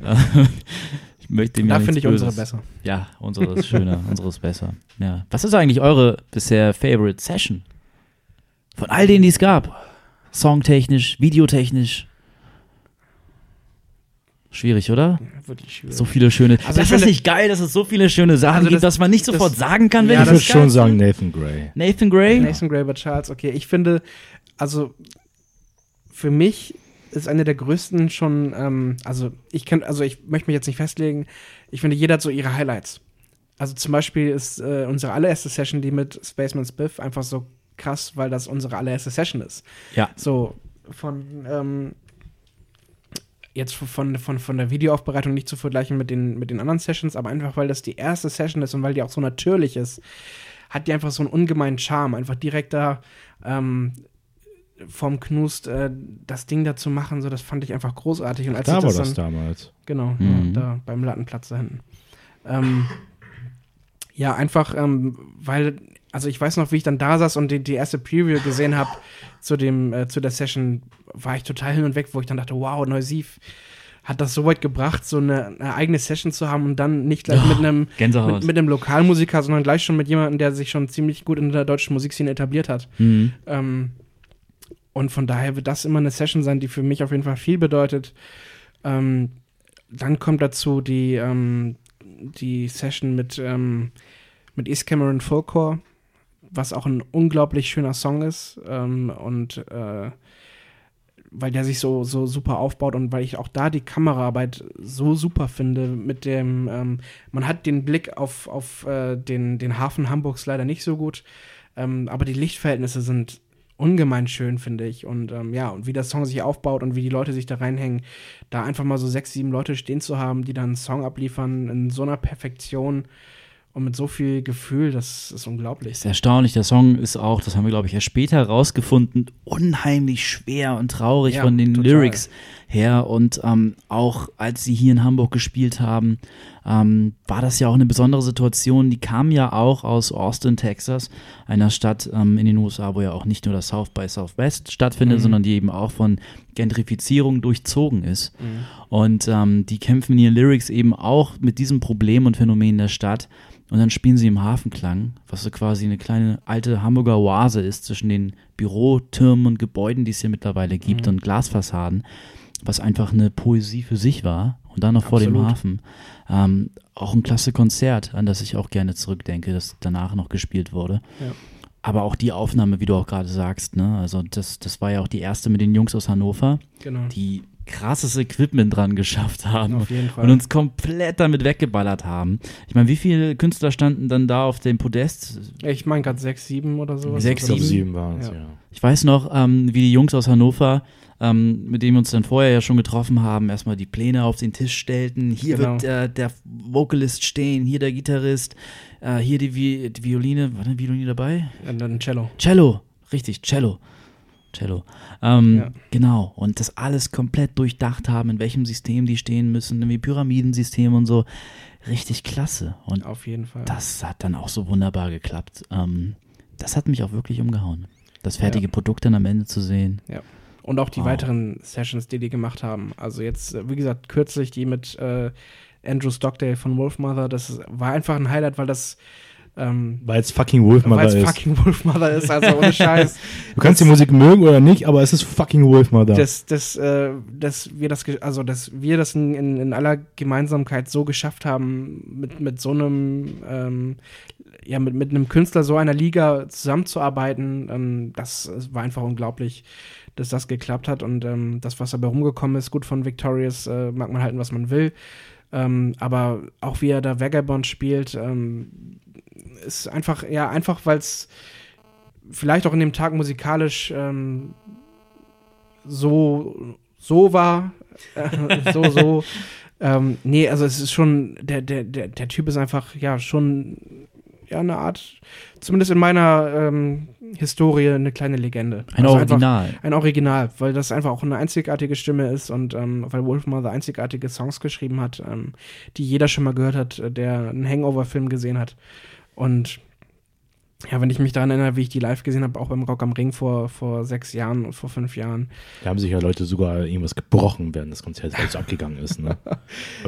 ich möchte ihm da ja finde ich nichts unsere Böses. besser. Ja, unsere ist schöner, unsere ist besser. Ja. Was ist eigentlich eure bisher Favorite Session? Von all denen, die es gab. Songtechnisch, videotechnisch. Schwierig, oder? Ja, wirklich schwierig. So viele schöne. Also das ich ist finde- nicht geil, dass es so viele schöne Sachen Also gibt, das- dass man nicht das- sofort sagen kann, Ja, welches ich das würde das schon sagen Nathan Gray. Nathan Gray? Nathan Gray bei Charles, okay. Ich finde, also für mich ist eine der größten schon, ähm, also ich kann, also ich möchte mich jetzt nicht festlegen, ich finde, jeder hat so ihre Highlights. Also zum Beispiel ist äh, unsere allererste Session, die mit Spaceman Spiff, einfach so krass, weil das unsere allererste Session ist. Ja. So von, ähm, jetzt von, von, von der Videoaufbereitung nicht zu vergleichen mit den, mit den anderen Sessions, aber einfach, weil das die erste Session ist und weil die auch so natürlich ist, hat die einfach so einen ungemeinen Charme. Einfach direkt da ähm, vom Knust äh, das Ding da zu machen, so, das fand ich einfach großartig. Und als Da ich war das das dann, damals. Genau, Mhm. ja, da beim Lattenplatz da hinten. Ähm, ja, einfach, ähm, weil also ich weiß noch, wie ich dann da saß und die, die erste Preview gesehen habe zu dem, äh, zu der Session, war ich total hin und weg, wo ich dann dachte, wow, Neusiv hat das so weit gebracht, so eine, eine eigene Session zu haben und dann nicht gleich Oh, mit einem mit, mit einem Lokalmusiker, sondern gleich schon mit jemandem, der sich schon ziemlich gut in der deutschen Musikszene etabliert hat. Mhm. Ähm, und von daher wird das immer eine Session sein, die für mich auf jeden Fall viel bedeutet. Ähm, dann kommt dazu die, ähm, die Session mit, ähm, mit East Cameron Folklore, was auch ein unglaublich schöner Song ist. Ähm, und äh, weil der sich so, so super aufbaut und weil ich auch da die Kameraarbeit so super finde mit dem, ähm, man hat den Blick auf, auf äh, den, den Hafen Hamburgs leider nicht so gut, ähm, aber die Lichtverhältnisse sind ungemein schön, finde ich. Und ähm, ja, und wie der Song sich aufbaut und wie die Leute sich da reinhängen, da einfach mal so sechs, sieben Leute stehen zu haben, die dann einen Song abliefern in so einer Perfektion und mit so viel Gefühl, das ist unglaublich. Ist erstaunlich. Der Song ist auch, das haben wir, glaube ich, erst später herausgefunden, unheimlich schwer und traurig Ja, von den total. Lyrics her. Und ähm, auch als sie hier in Hamburg gespielt haben, ähm, war das ja auch eine besondere Situation. Die kamen ja auch aus Austin, Texas, einer Stadt ähm, in den USA, wo ja auch nicht nur das South by Southwest stattfindet, Mhm. sondern die eben auch von Gentrifizierung durchzogen ist. Und ähm, die kämpfen in ihren Lyrics eben auch mit diesem Problem und Phänomen der Stadt. Und dann spielen sie im Hafenklang, was so quasi eine kleine alte Hamburger Oase ist zwischen den Bürotürmen und Gebäuden, die es hier mittlerweile gibt und Glasfassaden, was einfach eine Poesie für sich war. Und dann noch vor dem. Hafen. Ähm, auch ein klasse Konzert, an das ich auch gerne zurückdenke, das danach noch gespielt wurde. Ja. Aber auch die Aufnahme, wie du auch gerade sagst, ne? Also das, das war ja auch die erste mit den Jungs aus Hannover, Genau. die krasses Equipment dran geschafft haben Auf jeden Fall. und uns komplett damit weggeballert haben. Ich meine, wie viele Künstler standen dann da auf dem Podest? Ich meine gerade sechs, sieben oder sowas. Sechs, Oder- sieben waren es, Ja. ja. Ich weiß noch, ähm, wie die Jungs aus Hannover, ähm, mit denen wir uns dann vorher ja schon getroffen haben, erstmal die Pläne auf den Tisch stellten. Hier Genau. wird äh, der Vocalist stehen, hier der Gitarrist, äh, hier die, Vi die Violine. War eine Violine dabei? Und dann Cello. Cello, richtig, Cello. Cello. Ähm, Ja. Genau. Und das alles komplett durchdacht haben, in welchem System die stehen müssen, irgendwie Pyramidensystem und so. Richtig klasse. Und Auf jeden Fall. das hat dann auch so wunderbar geklappt. Ähm, das hat mich auch wirklich umgehauen. Das fertige Ja. Produkt dann am Ende zu sehen. Und auch die Wow. weiteren Sessions, die die gemacht haben. Also jetzt, äh, wie gesagt, kürzlich die mit äh, Andrew Stockdale von Wolfmother. Das war einfach ein Highlight, weil das ähm, Weil es fucking Wolfmother weil es ist. fucking Wolfmother ist, also ohne Scheiß. du kannst die Musik mögen oder nicht, aber es ist fucking Wolfmother. dass, dass, äh, dass wir das, also dass wir das in, in, in aller Gemeinsamkeit so geschafft haben, mit, mit so einem, ähm, ja, mit, mit einem Künstler so einer Liga zusammenzuarbeiten, ähm, das war einfach unglaublich, dass das geklappt hat und ähm, das, was dabei rumgekommen ist, gut von Victorious, äh, mag man halten, was man will. Ähm, aber auch wie er da Vagabond spielt, ähm, ist einfach, ja, einfach, weil es vielleicht auch in dem Tag musikalisch ähm, so, so war. Äh, so, so. ähm, nee, also es ist schon, der, der, der, der Typ ist einfach, ja, schon, ja, eine Art, zumindest in meiner ähm, Historie, eine kleine Legende. Ein Also einfach- Original. ein Original, weil das einfach auch eine einzigartige Stimme ist und ähm, weil Wolfmother einzigartige Songs geschrieben hat, ähm, die jeder schon mal gehört hat, äh, der einen Hangover-Film gesehen hat. Und ja, wenn ich mich daran erinnere, wie ich die live gesehen habe, auch beim Rock am Ring vor, vor sechs Jahren und vor fünf Jahren. Da haben sich ja Leute sogar irgendwas gebrochen, während das Konzert alles abgegangen ist. Ne?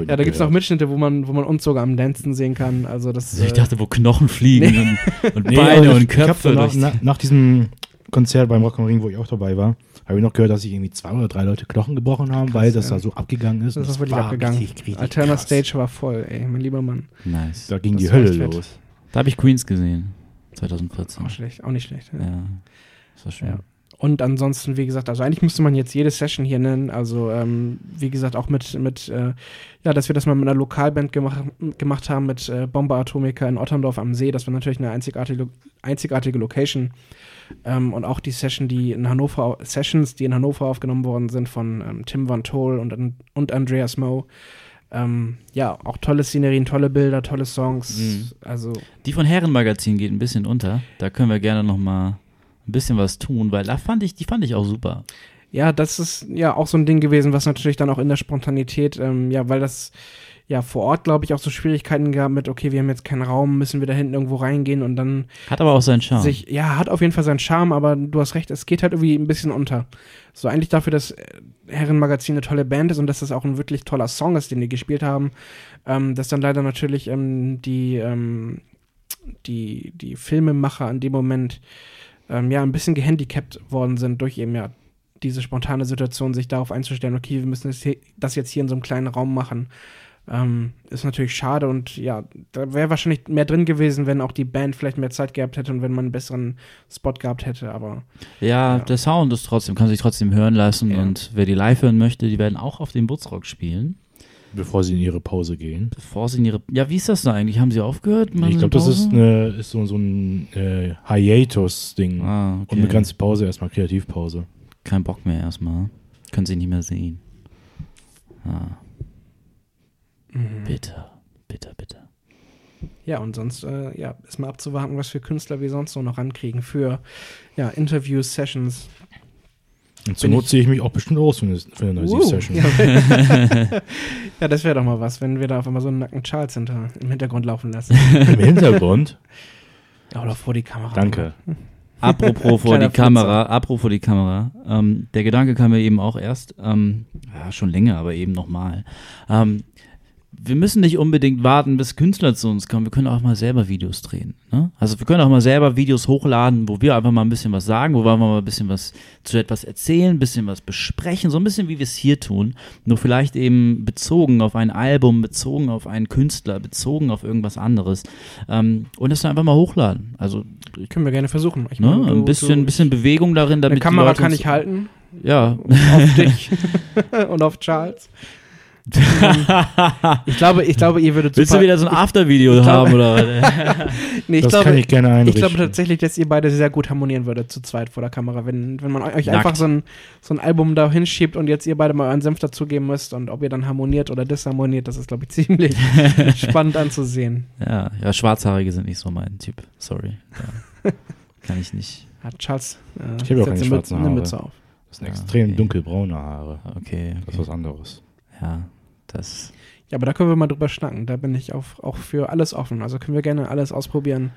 Ja, da gibt es auch Mitschnitte, wo man, wo man uns sogar am Dancen sehen kann. Also das Also ich äh, dachte, wo Knochen fliegen und, und Nee, Beine und Köpfe. nach, nach, nach diesem Konzert beim Rock am Ring, wo ich auch dabei war, habe ich noch gehört, dass sich irgendwie zwei oder drei Leute Knochen gebrochen haben, weil das ja. da so abgegangen ist. das Und ist wirklich war abgegangen. Richtig, richtig Alterna krass. Stage war voll, ey, mein lieber Mann. nice. Da ging Das die Hölle los. Da habe ich Queens gesehen. 2014. Auch schlecht, auch nicht schlecht. Ja. Ja. Das war schön. Ja. Und ansonsten, wie gesagt, also eigentlich müsste man jetzt jede Session hier nennen. Also, ähm, wie gesagt, auch mit, mit äh, ja, dass wir das mal mit einer Lokalband gemacht, gemacht haben, mit äh, Bomber Atomica in Otterndorf am See. Das war natürlich eine einzigartige, einzigartige Location. Ähm, und auch die Session, die in Hannover, Sessions, die in Hannover aufgenommen worden sind von ähm, Tim Van Tol und, und Andreas Moe. Ähm, ja, auch tolle Szenerien, tolle Bilder, tolle Songs. Mhm. Also, Die von Herrenmagazin geht ein bisschen unter. Da können wir gerne noch mal ein bisschen was tun, weil da fand ich, die fand ich auch super. Ja, das ist ja auch so ein Ding gewesen, was natürlich dann auch in der Spontanität, ähm, ja, weil das ja vor Ort, glaube ich, auch so Schwierigkeiten gehabt mit, okay, wir haben jetzt keinen Raum, müssen wir da hinten irgendwo reingehen und dann Hat aber auch seinen Charme. sich, ja, hat auf jeden Fall seinen Charme, aber du hast recht, es geht halt irgendwie ein bisschen unter. So eigentlich dafür, dass äh, Herrenmagazin eine tolle Band ist und dass das auch ein wirklich toller Song ist, den die gespielt haben, ähm, dass dann leider natürlich ähm, die, ähm, die, die Filmemacher in dem Moment ähm, ja ein bisschen gehandicapt worden sind durch eben ja diese spontane Situation, sich darauf einzustellen, okay, wir müssen das, hier, das jetzt hier in so einem kleinen Raum machen. Ähm, ist natürlich schade und ja, da wäre wahrscheinlich mehr drin gewesen, wenn auch die Band vielleicht mehr Zeit gehabt hätte und wenn man einen besseren Spot gehabt hätte, aber ja, Ja. der Sound ist trotzdem, kann sich trotzdem hören lassen Ja. und wer die live hören möchte, die werden auch auf dem Butzrock spielen, Bevor sie in ihre Pause gehen. bevor sie in ihre, ja, wie ist das da eigentlich? Haben sie aufgehört? Ich glaube, das Pause? ist, eine, ist so, so ein äh, Hiatus-Ding. ah, okay. Unbegrenzte Pause, erstmal Kreativpause. Kein Bock mehr erstmal. Können sie nicht mehr sehen. Ah, mhm. bitter, bitter, bitter. ja, und sonst äh, ja, ist mal abzuwarten, was für Künstler wir sonst so noch rankriegen für ja, Interviews, Sessions. Und zur Bin Not ich- ziehe ich mich auch bestimmt raus für eine, für eine neue Uh, Session. Ja, ja das wäre doch mal was, wenn wir da auf einmal so einen nackten Charles hinter, im Hintergrund laufen lassen. Im Hintergrund. Ja, oder vor die Kamera. Danke. Apropos vor die Kamera, apropos die Kamera, ähm, der Gedanke kam mir eben auch erst, ähm, ja, schon länger, aber eben nochmal. Ähm, wir müssen nicht unbedingt warten, bis Künstler zu uns kommen. Wir können auch mal selber Videos drehen. Ne? Also wir können auch mal selber Videos hochladen, wo wir einfach mal ein bisschen was sagen, wo wir einfach mal ein bisschen was zu etwas erzählen, ein bisschen was besprechen, so ein bisschen wie wir es hier tun. Nur vielleicht eben bezogen auf ein Album, bezogen auf einen Künstler, bezogen auf irgendwas anderes. Ähm, und das dann einfach mal hochladen. Also Können wir gerne versuchen. Ich Ne? meine, du- ein bisschen, du- bisschen Bewegung darin, damit Eine Kamera kann ich halten. Ja. Auf dich und auf Charles. ich glaube, ich glaube, ihr würdet Willst du super- wieder so ein After-Video ich haben oder was? Nee, ich das glaube, kann ich gerne ich einrichten. glaube tatsächlich, dass ihr beide sehr gut harmonieren würdet zu zweit vor der Kamera. Wenn, wenn man euch Nackt. einfach so ein, so ein Album da hinschiebt und jetzt ihr beide mal euren Senf dazugeben müsst und ob ihr dann harmoniert oder disharmoniert, das ist, glaube ich, ziemlich spannend anzusehen. ja, ja, Schwarzhaarige sind nicht so mein Typ. Sorry. Ja. Kann ich nicht. Hat Charles äh, Ich hab ja auch keine eine schwarzen Mütze- eine Haare. Mütze auf. das sind Ja, extrem okay. dunkelbraune Haare. Okay. Das ist was anderes. Ja, das. Ja, aber da können wir mal drüber schnacken. Da bin ich auch, auch für alles offen. Also können wir gerne alles ausprobieren.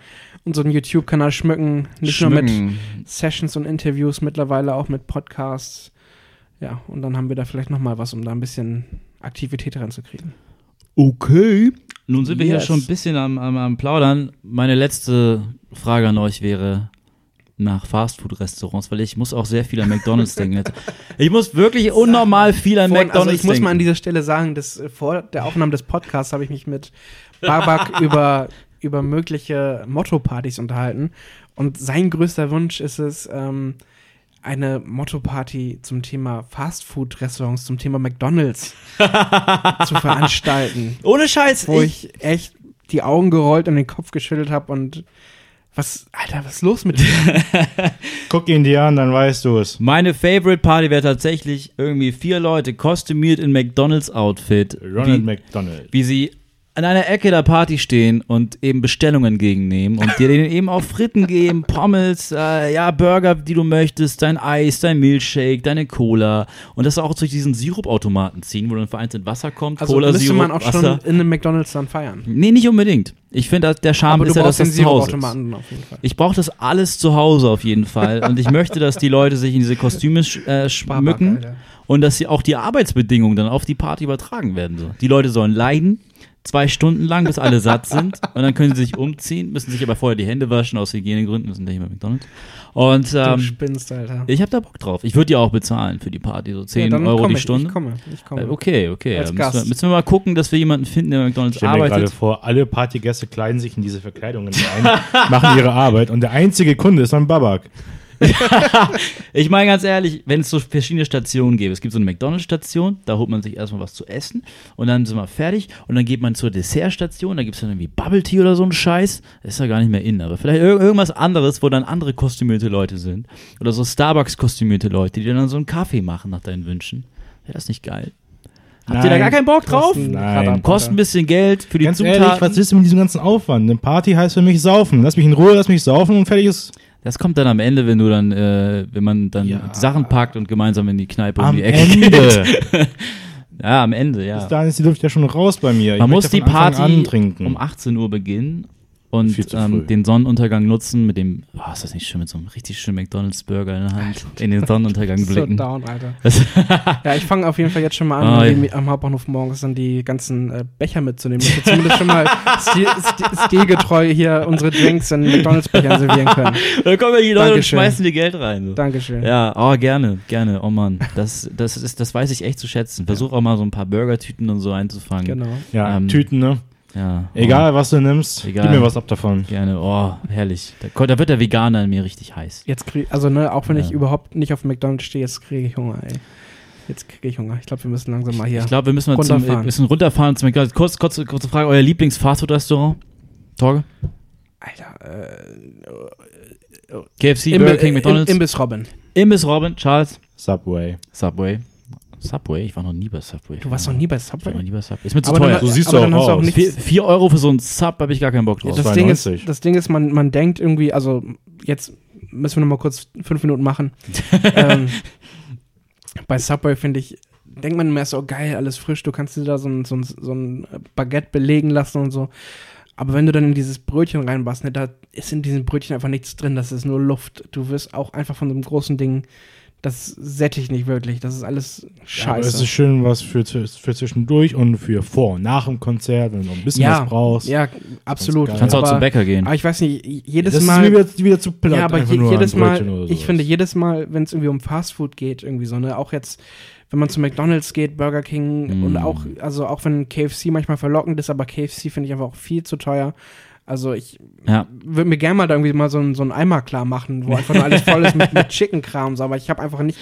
Unseren YouTube-Kanal schmücken. Nicht nur mit Schmücken. Sessions und Interviews, mittlerweile auch mit Podcasts. Ja, und dann haben wir da vielleicht nochmal was, um da ein bisschen Aktivität reinzukriegen. Okay. Nun sind wir hier Yes. schon ein bisschen am, am, am Plaudern. Meine letzte Frage an euch wäre nach Fastfood-Restaurants, weil ich muss auch sehr viel an McDonalds denken. Ich muss wirklich unnormal viel an Vorhin, McDonalds also ich muss denken. mal an dieser Stelle sagen, dass äh, vor der Aufnahme des Podcasts habe ich mich mit Babak über, über mögliche Motto-Partys unterhalten. Und sein größter Wunsch ist es, ähm, eine Motto-Party zum Thema Fastfood-Restaurants, zum Thema McDonalds zu veranstalten. Ohne Scheiß, Wo ich, ich echt die Augen gerollt und den Kopf geschüttelt habe und was, Alter, was ist los mit dir? Guck ihn dir an, dann weißt du es. Meine Favorite Party wäre tatsächlich irgendwie vier Leute kostümiert in McDonalds Outfit, Ronald wie, McDonald. wie sie an einer Ecke der Party stehen und eben Bestellungen entgegennehmen und dir denen eben auch Fritten geben, Pommes, äh, ja, Burger, die du möchtest, dein Eis, dein Milchshake, deine Cola und das auch durch diesen Sirupautomaten ziehen, wo dann vereinzelt Wasser kommt, Also Cola, müsste Sirup, man auch Wasser. schon in einem McDonalds dann feiern. Nee, nicht unbedingt. Ich finde, der Charme ist ja, dass das zu Hause. Ich brauche das alles zu Hause auf jeden Fall. Und ich möchte, dass die Leute sich in diese Kostüme äh, schmücken und dass sie auch die Arbeitsbedingungen dann auf die Party übertragen werden. So. Die Leute sollen leiden, zwei Stunden lang, bis alle satt sind. Und dann können sie sich umziehen, müssen sich aber vorher die Hände waschen, aus Hygienegründen, müssen nicht mehr McDonalds. Und Du ähm, spinnst, Alter. ich habe da Bock drauf. Ich würde dir auch bezahlen für die Party, so 10 Ja, Euro komm die ich, Stunde. Ich komme, ich komme. Äh, Okay, okay. Als müssen, wir, Gast. müssen wir mal gucken, dass wir jemanden finden, der bei McDonalds Ich stelle mir gerade arbeitet. vor, alle Partygäste kleiden sich in diese Verkleidungen ein, machen ihre Arbeit und der einzige Kunde ist dann Babak. Ich meine ganz ehrlich, wenn es so verschiedene Stationen gäbe, es gibt so eine McDonalds-Station, da holt man sich erstmal was zu essen und dann sind wir fertig und dann geht man zur Dessertstation, da gibt es dann irgendwie Bubble Tea oder so ein Scheiß, das ist ja gar nicht mehr in, aber vielleicht ir irgendwas anderes, wo dann andere kostümierte Leute sind oder so Starbucks-kostümierte Leute, die dann so einen Kaffee machen nach deinen Wünschen. Wäre das nicht geil? Habt ihr da gar keinen Bock drauf? Kosten- Nein. Kostet ein bisschen Geld für die Ganz Zutaten. ehrlich, was willst du mit diesem ganzen Aufwand? Eine Party heißt für mich saufen. Lass mich in Ruhe, lass mich saufen und fertig ist. Das kommt dann am Ende, wenn du dann, äh, wenn man dann Ja. Sachen packt und gemeinsam in die Kneipe um Am die Ecke Ende. geht. Ja, am Ende, ja. Bis dahin ist die Luft ja schon raus bei mir. Man muss die Party um 18 Uhr beginnen und ähm, den Sonnenuntergang nutzen mit dem, oh, ist das nicht schön, mit so einem richtig schönen McDonalds-Burger in der Hand in den Sonnenuntergang So blicken. down, Alter. Ja, ich fange auf jeden Fall jetzt schon mal an, ja. irgendwie am Hauptbahnhof morgens dann die ganzen äh, Becher mitzunehmen, dass wir zumindest schon mal stil, stil, stilgetreu hier unsere Drinks in McDonalds-Bechern servieren können. da kommen ja die Leute und Dankeschön. schmeißen dir Geld rein. So. Dankeschön. Ja, oh, gerne, gerne. Oh Mann, das, das, ist, das weiß ich echt zu schätzen. Versuch auch mal so ein paar Burgertüten und so einzufangen. Genau. ja, ähm, Tüten, ne? Ja, Egal, was du nimmst, Egal. gib mir was ab davon. Oh, gerne. Oh, herrlich. Da, da wird der Veganer in mir richtig heiß. Jetzt krieg, also ne, auch wenn ich Ja. überhaupt nicht auf McDonalds stehe, jetzt kriege ich Hunger, ey. Jetzt kriege ich Hunger. Ich glaube, wir müssen langsam mal hier. Ich glaube, wir müssen mal zum, Runterfahren. wir müssen runterfahren zum McDonalds. Kurz, kurze, kurze Frage: Euer Lieblings-Fastfood-Restaurant? Torge? Alter, äh, KFC, Imbi- Burger King, Im- McDonalds? Imbiss Robin. Imbiss Robin, Charles? Subway. Subway. Subway? Ich war noch nie bei Subway. Du warst noch nie bei Ich war noch Subway? nie bei Subway. Ist mir zu Aber teuer. dann- So siehst aber du dann auch hast du auch aus. nicht- Vier, vier Euro für so einen Sub habe ich gar keinen Bock drauf. Das 92. Ding, ist, das Ding ist, man, man denkt irgendwie, also jetzt müssen wir noch mal kurz fünf Minuten machen. ähm, bei Subway finde ich, denkt man immer so, geil, alles frisch, du kannst dir da so ein, so ein, so ein Baguette belegen lassen und so. Aber wenn du dann in dieses Brötchen reinbast, ne, da ist in diesem Brötchen einfach nichts drin, das ist nur Luft. Du wirst auch einfach von so einem großen Ding, das sättigt nicht wirklich, das ist alles Ja, aber scheiße. es ist schön was für, für zwischendurch und für vor und nach dem Konzert, wenn du noch ein bisschen ja, was brauchst. ja, absolut. Kannst auch zum Bäcker gehen. aber ich weiß nicht, jedes das Mal. ist mir wieder, wieder zu platt. Ja, aber je, jedes Mal, ich finde jedes Mal, wenn es irgendwie um Fastfood geht, irgendwie so, ne, auch jetzt, wenn man zu McDonalds geht, Burger King Mm. und auch, also auch wenn KFC manchmal verlockend ist, aber KFC finde ich einfach auch viel zu teuer. Also ich Ja. würde mir gerne mal da irgendwie mal so, ein- so einen Eimer klar machen, wo einfach nur alles voll ist mit, mit Chicken-Krams, aber ich habe einfach nicht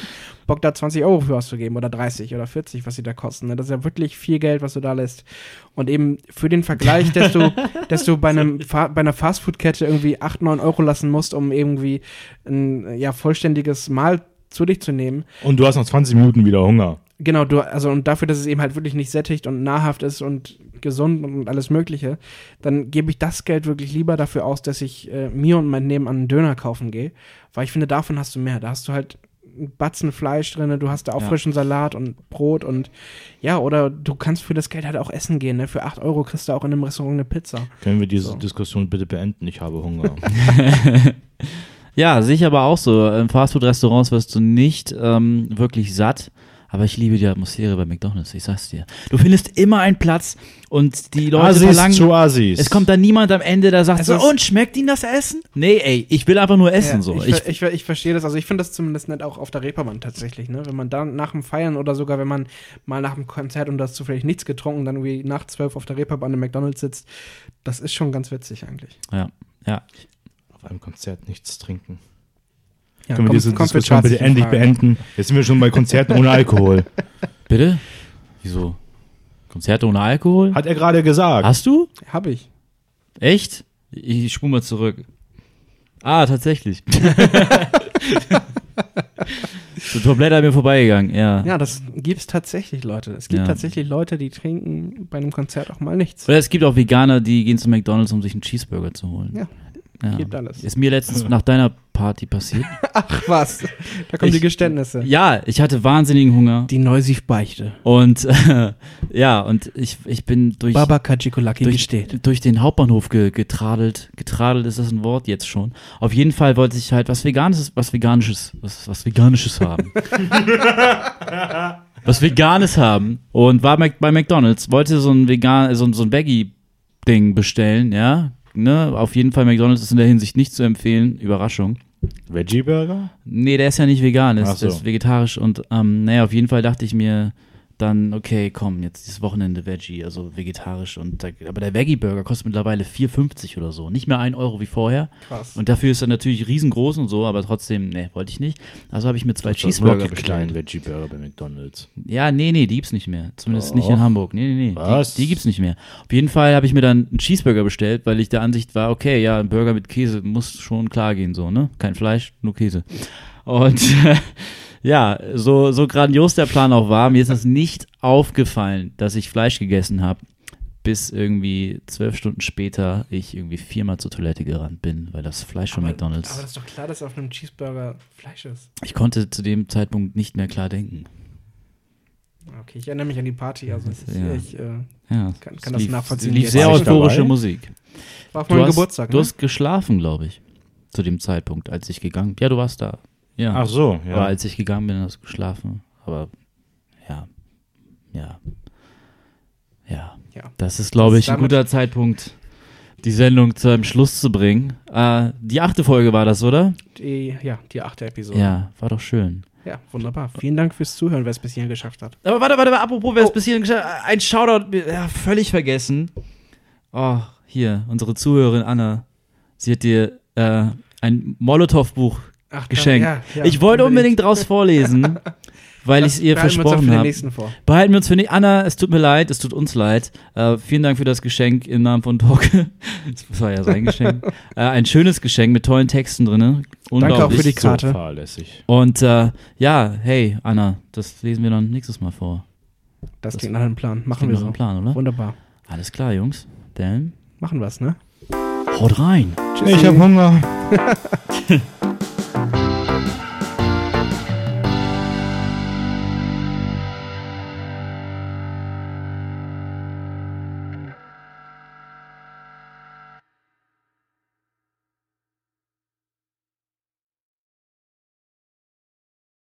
Bock, da 20 Euro für auszugeben oder 30 oder 40, was sie da kosten. Ne? Das ist ja wirklich viel Geld, was du da lässt. Und eben für den Vergleich, dass du, dass du bei, einem, Fa- bei einer Fastfood-Kette irgendwie 8, 9 Euro lassen musst, um irgendwie ein ja, vollständiges Mahl zu dich zu nehmen. Und du hast nach 20 Minuten wieder Hunger. Genau, du, also und dafür, dass es eben halt wirklich nicht sättigt und nahrhaft ist und gesund und alles Mögliche, dann gebe ich das Geld wirklich lieber dafür aus, dass ich äh, mir und mein Nebenmann einen Döner kaufen gehe. Weil ich finde, davon hast du mehr. Da hast du halt einen Batzen Fleisch drin, du hast da auch Ja. frischen Salat und Brot und ja, oder du kannst für das Geld halt auch essen gehen. Ne? Für 8 Euro kriegst du auch in einem Restaurant eine Pizza. Können wir diese So. Diskussion bitte beenden? Ich habe Hunger. Ja, sehe ich aber auch so. In Fastfood-Restaurants wirst du nicht ähm, wirklich satt. Aber ich liebe die Atmosphäre bei McDonalds, ich sag's dir. Du findest immer einen Platz und die Leute Assis verlangen. zu Assis. Es kommt da niemand am Ende, der sagt Es so, und schmeckt Ihnen das Essen? Nee, ey, ich will einfach nur essen Ja, so. Ich, Ich, ich, ich verstehe das. Also ich finde das zumindest nett auch auf der Reeperbahn tatsächlich. Ne? Wenn man da nach dem Feiern oder sogar wenn man mal nach dem Konzert und da hast zufällig nichts getrunken, dann irgendwie nach zwölf auf der Reeperbahn im McDonalds sitzt, das ist schon ganz witzig eigentlich. ja, ja. auf einem Konzert nichts trinken. Ja, Können wir kommt- diese kommt für Diskussion bitte endlich Frage. beenden? Jetzt sind wir schon bei Konzerten ohne Alkohol. Bitte? Wieso? Konzerte ohne Alkohol? Hat er gerade gesagt. Hast du? Hab ich. Echt? Ich, ich spule mal zurück. Ah, tatsächlich. so komplett an mir vorbeigegangen, ja. Ja, das gibt's tatsächlich, Leute. Es gibt Ja. tatsächlich Leute, die trinken bei einem Konzert auch mal nichts. Oder es gibt auch Veganer, die gehen zu McDonalds, um sich einen Cheeseburger zu holen. Ja, ja. gibt alles. Ist mir letztens nach deiner Party passiert. Ach was, da kommen Ich- die Geständnisse. ja, ich hatte wahnsinnigen Hunger. Die Neusief-Beichte. Und ja, und ich, ich bin durch, Baba Kajikulaki durch, gesteht. durch den Hauptbahnhof ge, getradelt. Getradelt ist das ein Wort jetzt schon. Auf jeden Fall wollte ich halt was Veganes, was Veganisches, was, was Veganisches haben. was Veganes haben. Und war bei McDonalds, wollte so ein vegan, so, ein- so ein Baggy-Ding bestellen, ja. Ne? Auf jeden Fall McDonalds ist in der Hinsicht nicht zu empfehlen. Überraschung. Veggie Burger? Nee, der ist ja nicht vegan, ist, so. ist vegetarisch und ähm, naja, auf jeden Fall dachte ich mir dann, okay, komm, jetzt dieses Wochenende Veggie, also vegetarisch und da, aber der Veggie Burger kostet mittlerweile 4,50 oder so, nicht mehr 1 Euro wie vorher Krass. und dafür ist er natürlich riesengroß und so, aber trotzdem, nee, wollte ich nicht. Also habe ich mir zwei Das Cheeseburger kleinen bestellt. Veggie Burger bei McDonalds. Ja, nee, nee, die gibt's nicht mehr. Zumindest nicht Doch. in Hamburg. Nee, nee, nee. Was? Die, die gibt's nicht mehr. Auf jeden Fall habe ich mir dann einen Cheeseburger bestellt, weil ich der Ansicht war, okay, ja, ein Burger mit Käse muss schon klar gehen, so, ne? Kein Fleisch, nur Käse. Und ja, so, so grandios der Plan auch war, mir ist es nicht aufgefallen, dass ich Fleisch gegessen habe, bis irgendwie zwölf Stunden später ich irgendwie viermal zur Toilette gerannt bin, weil das Fleisch von Aber McDonalds. das ist doch klar, dass auf einem Cheeseburger Fleisch ist. ich konnte zu dem Zeitpunkt nicht mehr klar denken. Okay, ich erinnere mich an die Party. Also Das- ich, ja. ich äh, Ja, kann, kann das lief, nachvollziehen. lief sehr euphorische? Musik. war auf Du meinem Geburtstag. du ne? hast geschlafen, glaube ich, zu dem Zeitpunkt, als ich gegangen Ja, du warst da. Ja. Ach so, Aber ja. als ich gegangen bin, hast du geschlafen. Aber ja, ja, ja. Ja. Das ist, glaube ich, ein guter Zeitpunkt, die Sendung zu einem Schluss zu bringen. Äh, die achte Folge war das, oder? Die, ja, die achte Episode. Ja, war doch schön. Ja, wunderbar. Vielen Dank fürs Zuhören, wer es bis hierhin geschafft hat. Aber warte, warte, apropos, wer es bis hierhin geschafft hat, ein Shoutout, ja, völlig vergessen. Oh, hier, unsere Zuhörerin Anna, sie hat dir äh, ein Molotow-Buch Ach, geschenkt. ja, ja, ich wollte unbedingt draus vorlesen, weil ich es ihr behalten wir uns dann versprochen für den habe. nächsten vor. Behalten wir uns für nicht. Anna, es tut mir leid, es tut uns leid. Äh, vielen Dank für das Geschenk im Namen von Torke. Das war ja sein Geschenk. äh, ein schönes Geschenk mit tollen Texten drin. Unglaublich. auch für die so Karte. fahrlässig. Und äh, ja, hey, Anna, das lesen wir dann nächstes Mal vor. Das, Das klingt nach einem Plan. Machen Klingt wir nach so. einem Plan, oder? Wunderbar. Alles klar, Jungs. Dann Machen wir es, ne? haut rein. Ich habe Hunger.